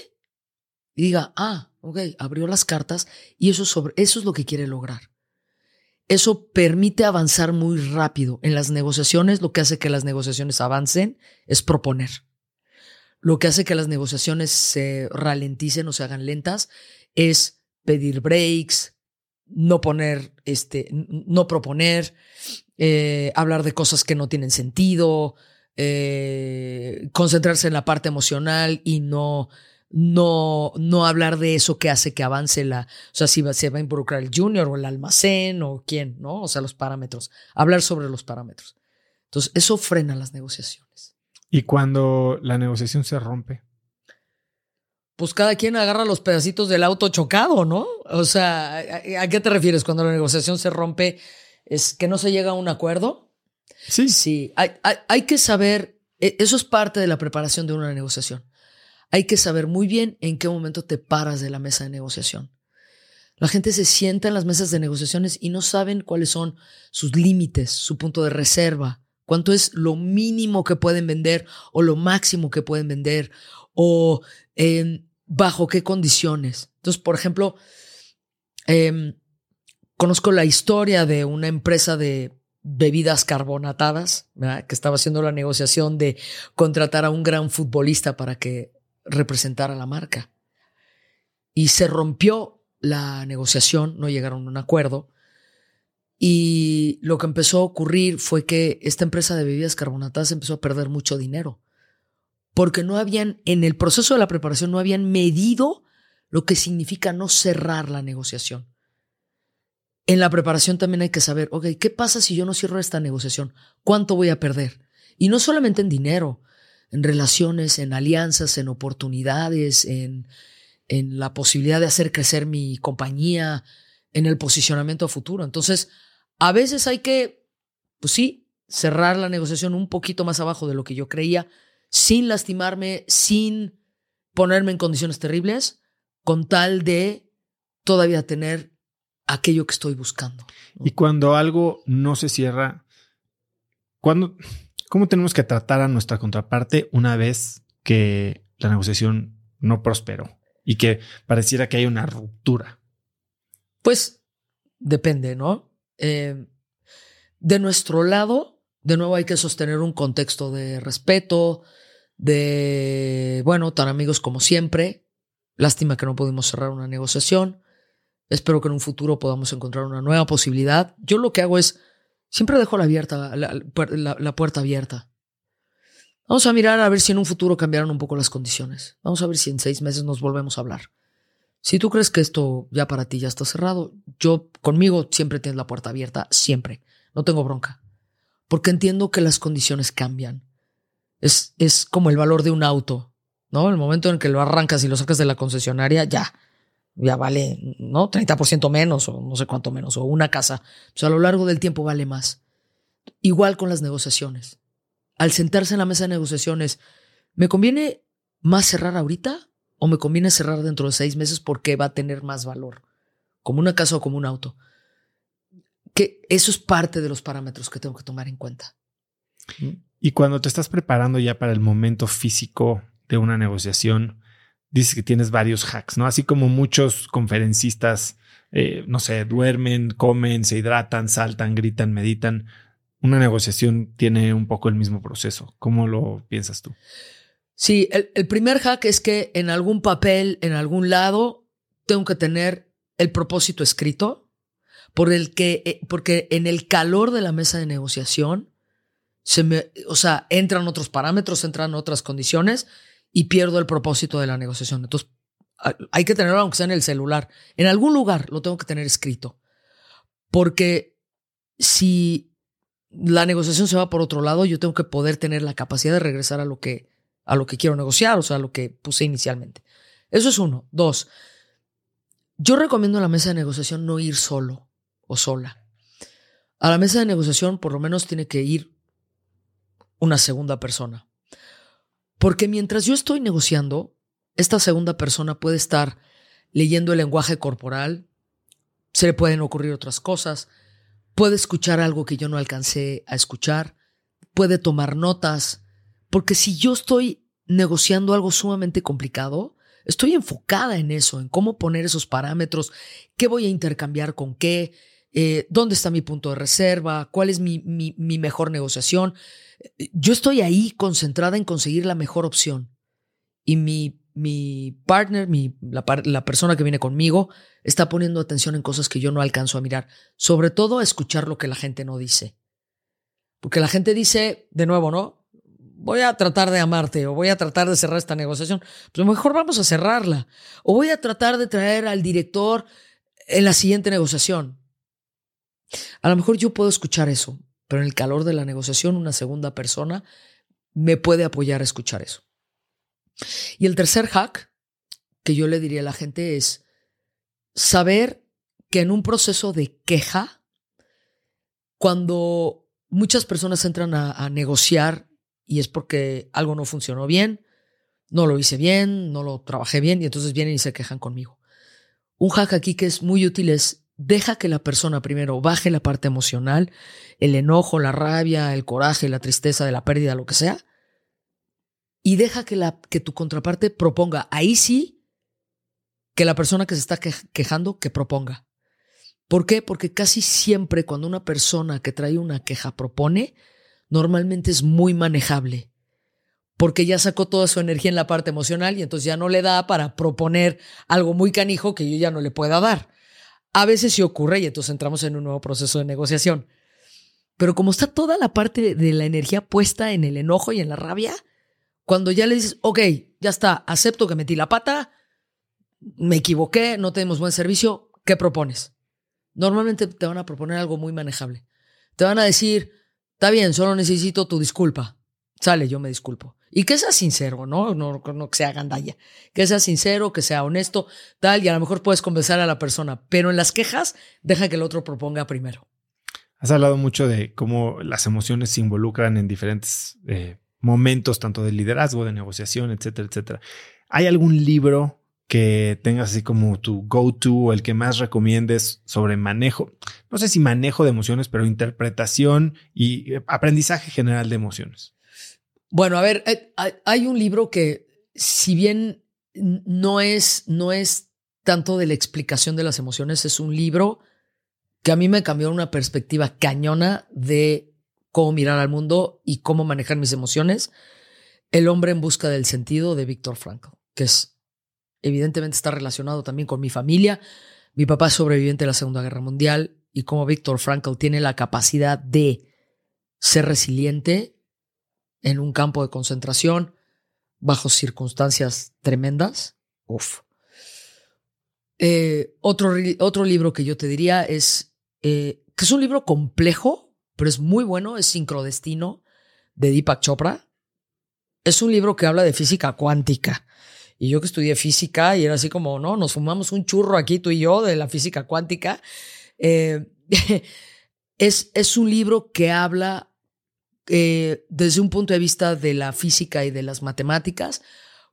y diga, ah, ok, abrió las cartas y eso, sobre, eso es lo que quiere lograr. Eso permite avanzar muy rápido. En las negociaciones, lo que hace que las negociaciones avancen es proponer. Lo que hace que las negociaciones se ralenticen o se hagan lentas es pedir breaks, no poner, este, no proponer, eh, hablar de cosas que no tienen sentido, eh, concentrarse en la parte emocional y no no, no hablar de eso que hace que avance la, o sea, si se va a involucrar el junior o el almacén o quién, ¿no? O sea, los parámetros, hablar sobre los parámetros. Entonces, eso frena las negociaciones. ¿Y cuando la negociación se rompe? Pues cada quien agarra los pedacitos del auto chocado, ¿no? O sea, ¿a, qué te refieres cuando la negociación se rompe? ¿Es que no se llega a un acuerdo? Sí. Sí, hay, hay que saber, e, eso es parte de la preparación de una negociación hay que saber muy bien en qué momento te paras de la mesa de negociación. La gente se sienta en las mesas de negociaciones y no saben cuáles son sus límites, su punto de reserva, cuánto es lo mínimo que pueden vender o lo máximo que pueden vender o bajo qué condiciones. Entonces, por ejemplo, Em, conozco la historia de una empresa de bebidas carbonatadas, que estaba haciendo la negociación de contratar a un gran futbolista para que representara la marca. Y se rompió la negociación, no llegaron a un acuerdo. Y lo que empezó a ocurrir fue que esta empresa de bebidas carbonatadas empezó a perder mucho dinero. Porque no habían, en el proceso de la preparación, no habían medido lo que significa no cerrar la negociación. En la preparación también hay que saber, ok, ¿qué pasa si yo no cierro esta negociación? ¿Cuánto voy a perder? Y no solamente en dinero, en relaciones, en alianzas, en oportunidades, en, en la posibilidad de hacer crecer mi compañía, en el posicionamiento a futuro. Entonces, a veces hay que, pues sí, cerrar la negociación un poquito más abajo de lo que yo creía, sin lastimarme, sin ponerme en condiciones terribles, con tal de todavía tener aquello que estoy buscando. Y cuando algo no se cierra, ¿cuándo, ¿cómo tenemos que tratar a nuestra contraparte una vez que la negociación no prosperó y que pareciera que hay una ruptura? Pues depende, ¿no? Eh, de nuestro lado, de nuevo hay que sostener un contexto de respeto, de, bueno, tan amigos como siempre. Lástima que no pudimos cerrar una negociación. Espero que en un futuro podamos encontrar una nueva posibilidad. Yo lo que hago es, siempre dejo la, abierta, la, puerta abierta. Vamos a mirar a ver si en un futuro cambiaron un poco las condiciones. Vamos a ver si en seis meses nos volvemos a hablar. Si tú crees que esto ya para ti ya está cerrado, yo conmigo siempre tienes la puerta abierta, siempre. No tengo bronca. Porque entiendo que las condiciones cambian. Es, es como el valor de un auto, ¿no? El momento en que lo arrancas y lo sacas de la concesionaria, ya ya vale, ¿no? 30% menos o no sé cuánto menos, o una casa. A lo largo del tiempo vale más. Igual con las negociaciones. Al sentarse en la mesa de negociaciones, ¿me conviene más cerrar ahorita o me conviene cerrar dentro de seis meses porque va a tener más valor? Como una casa o como un auto. Que eso es parte de los parámetros que tengo que tomar en cuenta. Y cuando te estás preparando ya para el momento físico de una negociación, dices que tienes varios hacks, ¿no? Así como muchos conferencistas, eh, no sé, duermen, comen, se hidratan, saltan, gritan, meditan. Una negociación tiene un poco el mismo proceso. ¿Cómo lo piensas tú? Sí, el, el primer hack es que en algún papel, en algún lado, tengo que tener el propósito escrito, por el que, eh, porque en el calor de la mesa de negociación, se me, o sea, entran otros parámetros, entran otras condiciones y pierdo el propósito de la negociación. Entonces, hay que tenerlo aunque sea en el celular. En algún lugar lo tengo que tener escrito. Porque si la negociación se va por otro lado, yo tengo que poder tener la capacidad de regresar a lo que, a lo que quiero negociar, o sea, a lo que puse inicialmente. Eso es uno. Dos, yo recomiendo a la mesa de negociación no ir solo o sola. A la mesa de negociación por lo menos tiene que ir una segunda persona. Porque mientras yo estoy negociando, esta segunda persona puede estar leyendo el lenguaje corporal, se le pueden ocurrir otras cosas, puede escuchar algo que yo no alcancé a escuchar, puede tomar notas, porque si yo estoy negociando algo sumamente complicado, estoy enfocada en eso, en cómo poner esos parámetros, qué voy a intercambiar con qué, eh, dónde está mi punto de reserva, cuál es mi, mi mejor negociación yo estoy ahí concentrada en conseguir la mejor opción. Y mi, mi partner, mi, la, la, persona que viene conmigo, está poniendo atención en cosas que yo no alcanzo a mirar. Sobre todo a escuchar lo que la gente no dice. Porque la gente dice, de nuevo, ¿no? Voy a tratar de amarte o voy a tratar de cerrar esta negociación. Pues mejor vamos a cerrarla. O voy a tratar de traer al director en la siguiente negociación. A lo mejor yo puedo escuchar eso, pero en el calor de la negociación una segunda persona me puede apoyar a escuchar eso. Y el tercer hack que yo le diría a la gente es saber que en un proceso de queja, cuando muchas personas entran a, negociar y es porque algo no funcionó bien, no lo hice bien, no lo trabajé bien y entonces vienen y se quejan conmigo. Un hack aquí que es muy útil es deja que la persona primero baje la parte emocional, el enojo, la rabia, el coraje, la tristeza de la pérdida, lo que sea, y deja que, la, que tu contraparte proponga. Ahí sí, que la persona que se está quejando, que proponga. ¿Por qué? Porque casi siempre cuando una persona que trae una queja propone, normalmente es muy manejable. Porque ya sacó toda su energía en la parte emocional y entonces ya no le da para proponer algo muy canijo que yo ya no le pueda dar. A veces sí ocurre y entonces entramos en un nuevo proceso de negociación. Pero como está toda la parte de la energía puesta en el enojo y en la rabia, cuando ya le dices, ok, ya está, acepto que metí la pata, me equivoqué, no tenemos buen servicio, ¿qué propones? Normalmente te van a proponer algo muy manejable. Te van a decir, está bien, solo necesito tu disculpa. Sale, yo me disculpo. Y que sea sincero, ¿no? No, no que sea gandalla. Que sea sincero, que sea honesto, tal, y a lo mejor puedes convencer a la persona. Pero en las quejas, deja que el otro proponga primero. Has hablado mucho de cómo las emociones se involucran en diferentes eh, momentos, tanto de liderazgo, de negociación, etcétera, etcétera. ¿Hay algún libro que tengas así como tu go-to o el que más recomiendes sobre manejo? No sé si manejo de emociones, pero interpretación y eh, aprendizaje general de emociones. Bueno, a ver, eh, hay un libro que, si bien no es, no es tanto de la explicación de las emociones, es un libro que a mí me cambió una perspectiva cañona de cómo mirar al mundo y cómo manejar mis emociones. El hombre en busca del sentido de Víctor Frankl, que es evidentemente está relacionado también con mi familia. Mi papá es sobreviviente de la Segunda Guerra Mundial y como Víctor Frankl tiene la capacidad de ser resiliente en un campo de concentración bajo circunstancias tremendas. Uf. Eh, otro, otro libro que yo te diría es eh, que es un libro complejo, pero es muy bueno, es Sincrodestino de Deepak Chopra. Es un libro que habla de física cuántica. Y yo que estudié física y era así como, no, nos fumamos un churro aquí tú y yo de la física cuántica. Eh, es, es un libro que habla eh, desde un punto de vista de la física y de las matemáticas,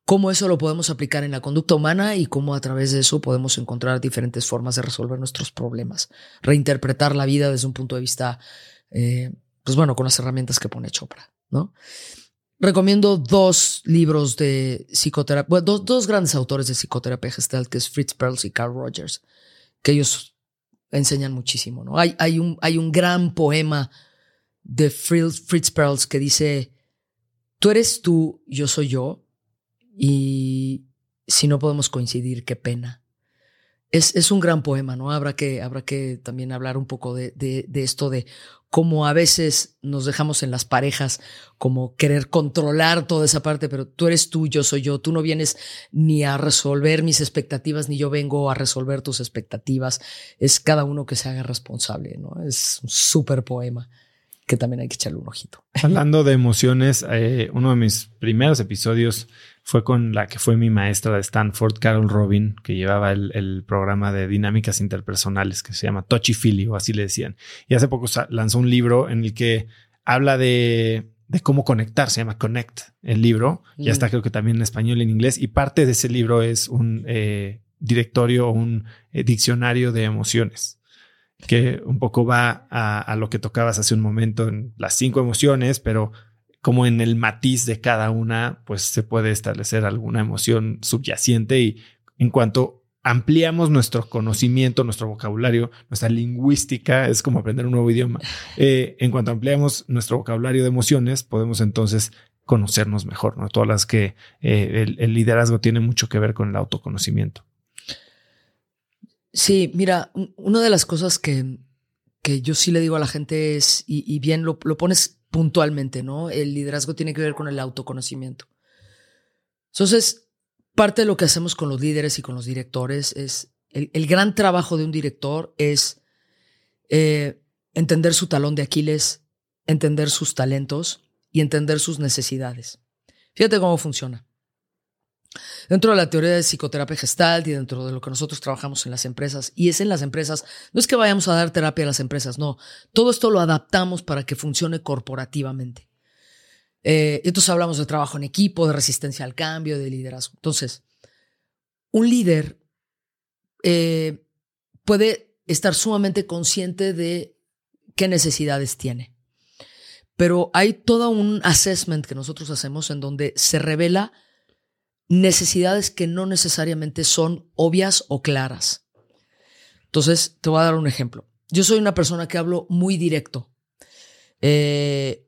cómo eso lo podemos aplicar en la conducta humana y cómo a través de eso podemos encontrar diferentes formas de resolver nuestros problemas, reinterpretar la vida desde un punto de vista, eh, pues bueno, con las herramientas que pone Chopra, ¿no? Recomiendo dos libros de psicoterapia, bueno, dos, dos, grandes autores de psicoterapia gestal, que es Fritz Perls y Carl Rogers, que ellos enseñan muchísimo, ¿no? Hay, hay, un, hay un gran poema de Fritz, Perls que dice, tú eres tú, yo soy yo, y si no podemos coincidir, qué pena. Es, es un gran poema, ¿no? Habrá que, habrá que también hablar un poco de, de, de esto de cómo a veces nos dejamos en las parejas, como querer controlar toda esa parte, pero tú eres tú, yo soy yo, tú no vienes ni a resolver mis expectativas, ni yo vengo a resolver tus expectativas, es cada uno que se haga responsable, ¿no? Es un súper poema que también hay que echarle un ojito. Hablando de emociones, eh, uno de mis primeros episodios fue con la que fue mi maestra de Stanford, Carol Robin, que llevaba el, programa de dinámicas interpersonales que se llama Touchy Feely o así le decían. Y hace poco lanzó un libro en el que habla de, cómo conectar, se llama Connect el libro. Ya está mm. creo que también en español y en inglés. Y parte de ese libro es un eh, directorio o un eh, diccionario de emociones que un poco va a, lo que tocabas hace un momento en las cinco emociones, pero como en el matiz de cada una, pues se puede establecer alguna emoción subyacente y en cuanto ampliamos nuestro conocimiento, nuestro vocabulario, nuestra lingüística, es como aprender un nuevo idioma. Eh, en cuanto ampliamos nuestro vocabulario de emociones, podemos entonces conocernos mejor, ¿no? Todas las que eh, el liderazgo tiene mucho que ver con el autoconocimiento. Sí, mira, una de las cosas que, que yo sí le digo a la gente es, y, bien lo, pones puntualmente, ¿no? El liderazgo tiene que ver con el autoconocimiento. Entonces, parte de lo que hacemos con los líderes y con los directores es, el, gran trabajo de un director es eh, entender su talón de Aquiles, entender sus talentos y entender sus necesidades. Fíjate cómo funciona. Dentro de la teoría de psicoterapia gestal y dentro de lo que nosotros trabajamos en las empresas, y es en las empresas, no es que vayamos a dar terapia a las empresas, no, todo esto lo adaptamos para que funcione corporativamente. Eh, entonces hablamos de trabajo en equipo, de resistencia al cambio, de liderazgo. Entonces, un líder eh, puede estar sumamente consciente de qué necesidades tiene. Pero hay todo un assessment que nosotros hacemos en donde se revela necesidades que no necesariamente son obvias o claras. Entonces, te voy a dar un ejemplo. Yo soy una persona que hablo muy directo. Eh,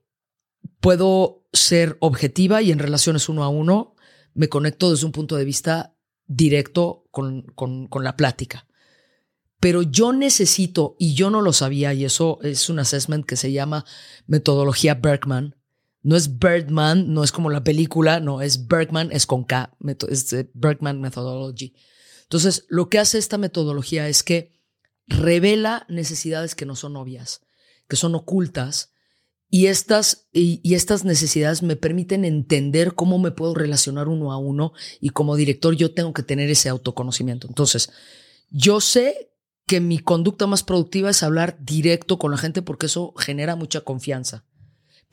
puedo ser objetiva y en relaciones uno a uno me conecto desde un punto de vista directo con, con, con la plática. Pero yo necesito, y yo no lo sabía, y eso es un assessment que se llama metodología Bergman. No es Birdman, no es como la película, no, es Bergman, es con K, es Bergman Methodology. Entonces, lo que hace esta metodología es que revela necesidades que no son obvias, que son ocultas, y estas, y, estas necesidades me permiten entender cómo me puedo relacionar uno a uno y como director yo tengo que tener ese autoconocimiento. Entonces, yo sé que mi conducta más productiva es hablar directo con la gente porque eso genera mucha confianza.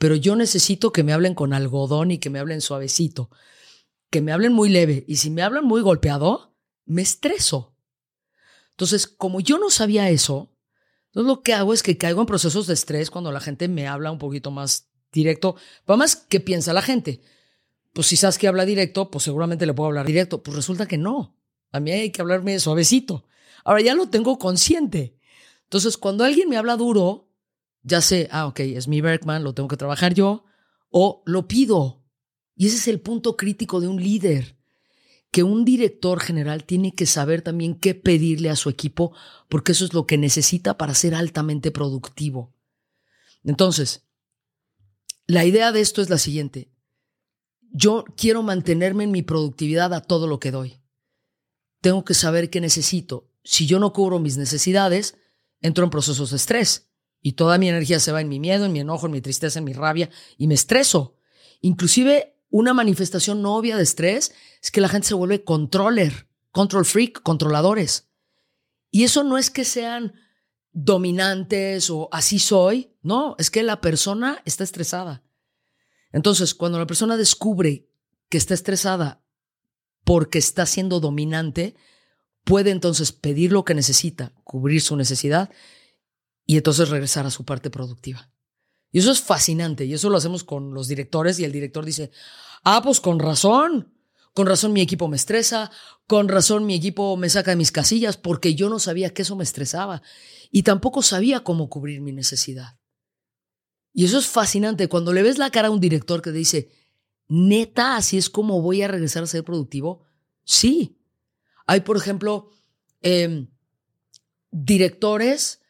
Pero yo necesito que me hablen con algodón y que me hablen suavecito, que me hablen muy leve. Y si me hablan muy golpeado, me estreso. Entonces, como yo no sabía eso, entonces lo que hago es que caigo en procesos de estrés cuando la gente me habla un poquito más directo. Además, ¿qué piensa la gente? Pues si sabes que habla directo, pues seguramente le puedo hablar directo. Pues resulta que no. A mí hay que hablarme suavecito. Ahora ya lo tengo consciente. Entonces, cuando alguien me habla duro, ya sé, ah, ok, es mi Bergman, lo tengo que trabajar yo, o lo pido. Y ese es el punto crítico de un líder que un director general tiene que saber también qué pedirle a su equipo, porque eso es lo que necesita para ser altamente productivo. Entonces, la idea de esto es la siguiente. Yo quiero mantenerme en mi productividad a todo lo que doy. Tengo que saber qué necesito. Si yo no cubro mis necesidades, entro en procesos de estrés y toda mi energía se va en mi miedo, en mi enojo, en mi tristeza, en mi rabia y me estreso. Inclusive una manifestación no obvia de estrés es que la gente se vuelve controller, control freak, controladores. Y eso no es que sean dominantes o así soy, no, es que la persona está estresada. Entonces, cuando la persona descubre que está estresada porque está siendo dominante, puede entonces pedir lo que necesita, cubrir su necesidad y entonces regresar a su parte productiva. Y eso es fascinante. Y eso lo hacemos con los directores y el director dice, ah, pues con razón. Con razón mi equipo me estresa, con razón mi equipo me saca de mis casillas porque yo no sabía que eso me estresaba y tampoco sabía cómo cubrir mi necesidad. Y eso es fascinante cuando le ves la cara a un director que dice, neta, así es como voy a regresar a ser productivo. Sí. Hay, por ejemplo, em, directores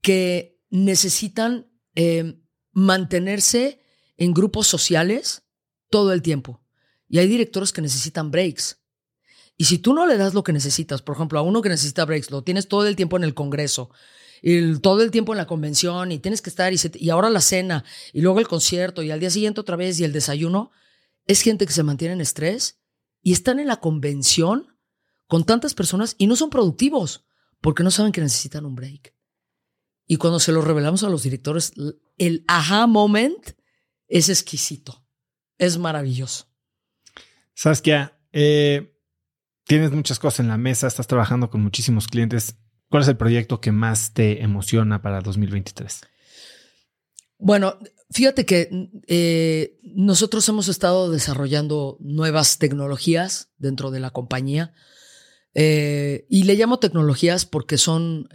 que necesitan em, mantenerse en grupos sociales todo el tiempo. Y hay directores que necesitan breaks. Y si tú no le das lo que necesitas, por ejemplo, a uno que necesita breaks, lo tienes todo el tiempo en el Congreso, y todo el tiempo en la convención, y tienes que estar, y ahora la cena, y luego el concierto, y al día siguiente otra vez, y el desayuno, es gente que se mantiene en estrés y están en la convención con tantas personas y no son productivos porque no saben que necesitan un break. Y cuando se lo revelamos a los directores, el aha moment es exquisito, es maravilloso. Saskia, eh, tienes muchas cosas en la mesa, estás trabajando con muchísimos clientes. ¿Cuál es el proyecto que más te emociona para 2023? Bueno, fíjate que eh, nosotros hemos estado desarrollando nuevas tecnologías dentro de la compañía eh, y le llamo tecnologías porque son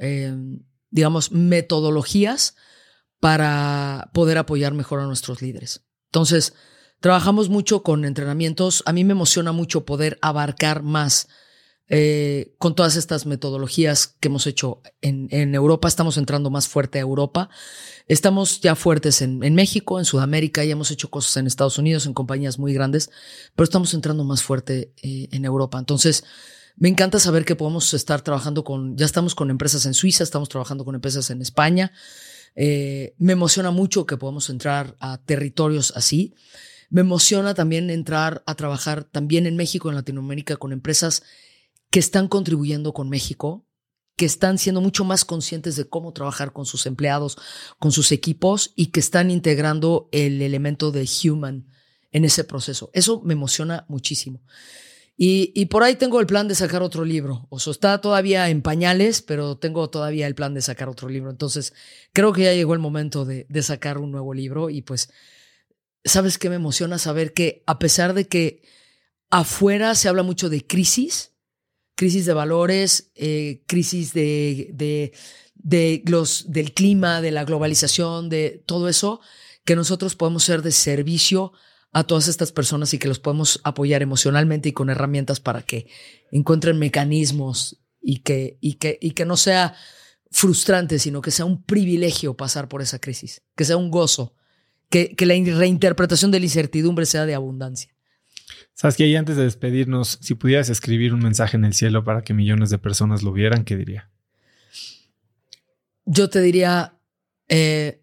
digamos, metodologías para poder apoyar mejor a nuestros líderes. Entonces, trabajamos mucho con entrenamientos. A mí me emociona mucho poder abarcar más eh, con todas estas metodologías que hemos hecho en, Europa. Estamos entrando más fuerte a Europa. Estamos ya fuertes en, México, en Sudamérica, ya hemos hecho cosas en Estados Unidos, en compañías muy grandes, pero estamos entrando más fuerte eh, en Europa. Entonces, me encanta saber que podemos estar trabajando con, ya estamos con empresas en Suiza, estamos trabajando con empresas en España. Eh, me emociona mucho que podamos entrar a territorios así. Me emociona también entrar a trabajar también en México, en Latinoamérica, con empresas que están contribuyendo con México, que están siendo mucho más conscientes de cómo trabajar con sus empleados, con sus equipos y que están integrando el elemento de human en ese proceso. Eso me emociona muchísimo. Y, por ahí tengo el plan de sacar otro libro. O sea, está todavía en pañales, pero tengo todavía el plan de sacar otro libro. Entonces, creo que ya llegó el momento de, sacar un nuevo libro. Y pues, ¿sabes qué me emociona? Saber que a pesar de que afuera se habla mucho de crisis, crisis de valores, eh, crisis de, del clima, de la globalización, de todo eso, que nosotros podemos ser de servicio a todas estas personas y que los podemos apoyar emocionalmente y con herramientas para que encuentren mecanismos y que, y que, y que no sea frustrante, sino que sea un privilegio pasar por esa crisis, que sea un gozo, que, que la reinterpretación de la incertidumbre sea de abundancia. Sabes que ahí antes de despedirnos, si pudieras escribir un mensaje en el cielo para que millones de personas lo vieran, ¿qué diría? Yo te diría, eh,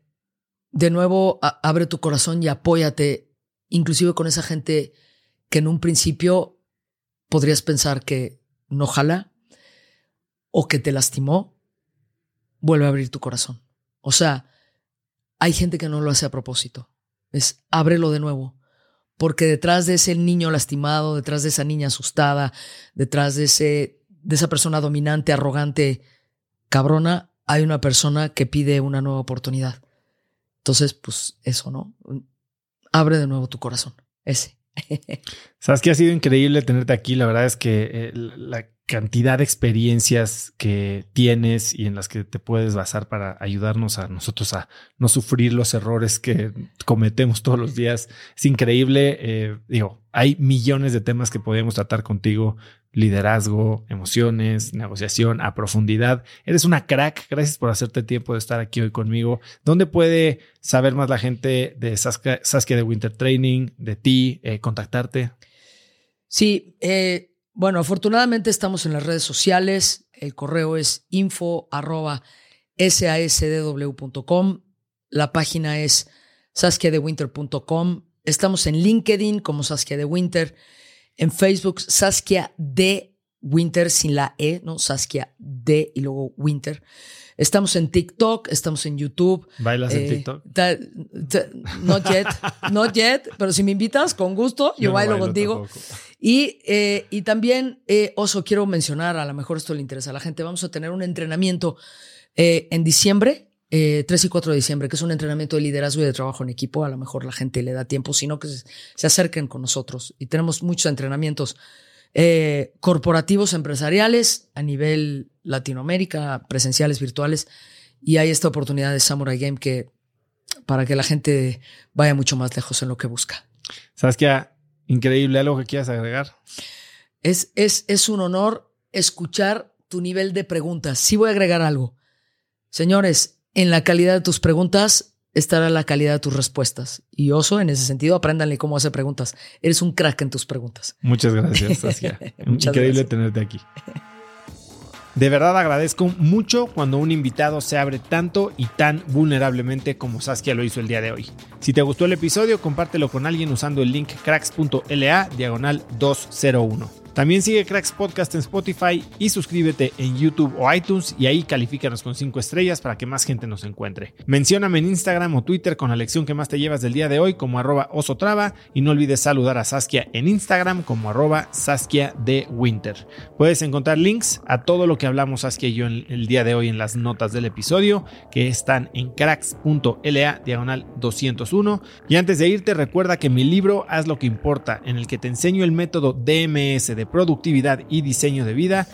de nuevo, abre tu corazón y apóyate inclusive con esa gente que en un principio podrías pensar que no jala o que te lastimó, vuelve a abrir tu corazón. O sea, hay gente que no lo hace a propósito. Es ábrelo de nuevo. Porque detrás de ese niño lastimado, detrás de esa niña asustada, detrás de, ese, de esa persona dominante, arrogante, cabrona, hay una persona que pide una nueva oportunidad. Entonces, pues eso, ¿no? Abre de nuevo tu corazón. Ese. Sabes que ha sido increíble tenerte aquí. La verdad es que eh, la cantidad de experiencias que tienes y en las que te puedes basar para ayudarnos a nosotros a no sufrir los errores que cometemos todos los días es increíble. Eh, digo, hay millones de temas que podemos tratar contigo liderazgo, emociones, negociación a profundidad. Eres una crack. Gracias por hacerte tiempo de estar aquí hoy conmigo. ¿Dónde puede saber más la gente de Saskia, de Winter Training, de ti, eh, contactarte? Sí, eh, bueno, afortunadamente estamos en las redes sociales. El correo es info arroba sasdw.com. La página es saskiadewinter.com. Estamos en LinkedIn como Saskia de Winter. En Facebook, Saskia de Winter sin la E, ¿no? Saskia de y luego Winter. Estamos en TikTok, estamos en YouTube. ¿Bailas en eh, TikTok? not yet, not yet, pero si me invitas, con gusto, yo, bailo, contigo. Y, eh, y también, eh, Oso, quiero mencionar, a lo mejor esto le interesa a la gente, vamos a tener un entrenamiento en diciembre 3 eh, y 4 de diciembre, que es un entrenamiento de liderazgo y de trabajo en equipo. A lo mejor la gente le da tiempo, sino que se, acerquen con nosotros. Y tenemos muchos entrenamientos eh, corporativos, empresariales, a nivel Latinoamérica, presenciales, virtuales. Y hay esta oportunidad de Samurai Game que para que la gente vaya mucho más lejos en lo que busca. ¿Sabes qué? Increíble, algo que quieras agregar. Es, es, es un honor escuchar tu nivel de preguntas. Sí voy a agregar algo. Señores, en la calidad de tus preguntas estará la calidad de tus respuestas. Y oso, en ese sentido, apréndanle cómo hacer preguntas. Eres un crack en tus preguntas. Muchas gracias, Saskia. Increíble tenerte aquí. De verdad agradezco mucho cuando un invitado se abre tanto y tan vulnerablemente como Saskia lo hizo el día de hoy. Si te gustó el episodio, compártelo con alguien usando el link cracks.la diagonal 201. También sigue Cracks Podcast en Spotify y suscríbete en YouTube o iTunes y ahí califícanos con 5 estrellas para que más gente nos encuentre. Mencióname en Instagram o Twitter con la lección que más te llevas del día de hoy como arroba osotrava y no olvides saludar a Saskia en Instagram como arroba Saskia. Puedes encontrar links a todo lo que hablamos Saskia y yo el día de hoy en las notas del episodio que están en cracks.la diagonal 201 y antes de irte recuerda que mi libro Haz lo que importa en el que te enseño el método DMS de productividad y diseño de vida.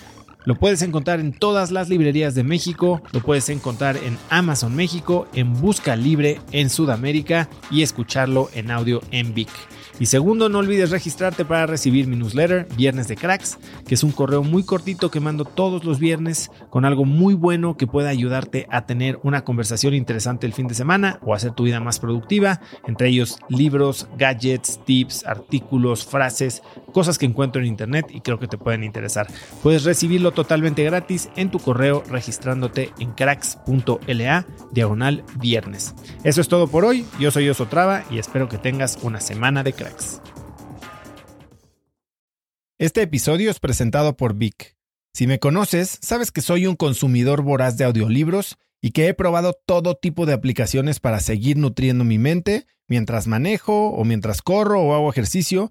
Lo puedes encontrar en todas las librerías de México, lo puedes encontrar en Amazon México, en Busca Libre en Sudamérica y escucharlo en audio en Vic. Y segundo, no olvides registrarte para recibir mi newsletter Viernes de Cracks, que es un correo muy cortito que mando todos los viernes con algo muy bueno que pueda ayudarte a tener una conversación interesante el fin de semana o hacer tu vida más productiva, entre ellos libros, gadgets, tips, artículos, frases, cosas que encuentro en internet y creo que te pueden interesar. Puedes recibirlo totalmente gratis en tu correo registrándote en cracks.la diagonal viernes. Eso es todo por hoy, yo soy Osotrava y espero que tengas una semana de cracks. Este episodio es presentado por Vic. Si me conoces, sabes que soy un consumidor voraz de audiolibros y que he probado todo tipo de aplicaciones para seguir nutriendo mi mente mientras manejo o mientras corro o hago ejercicio,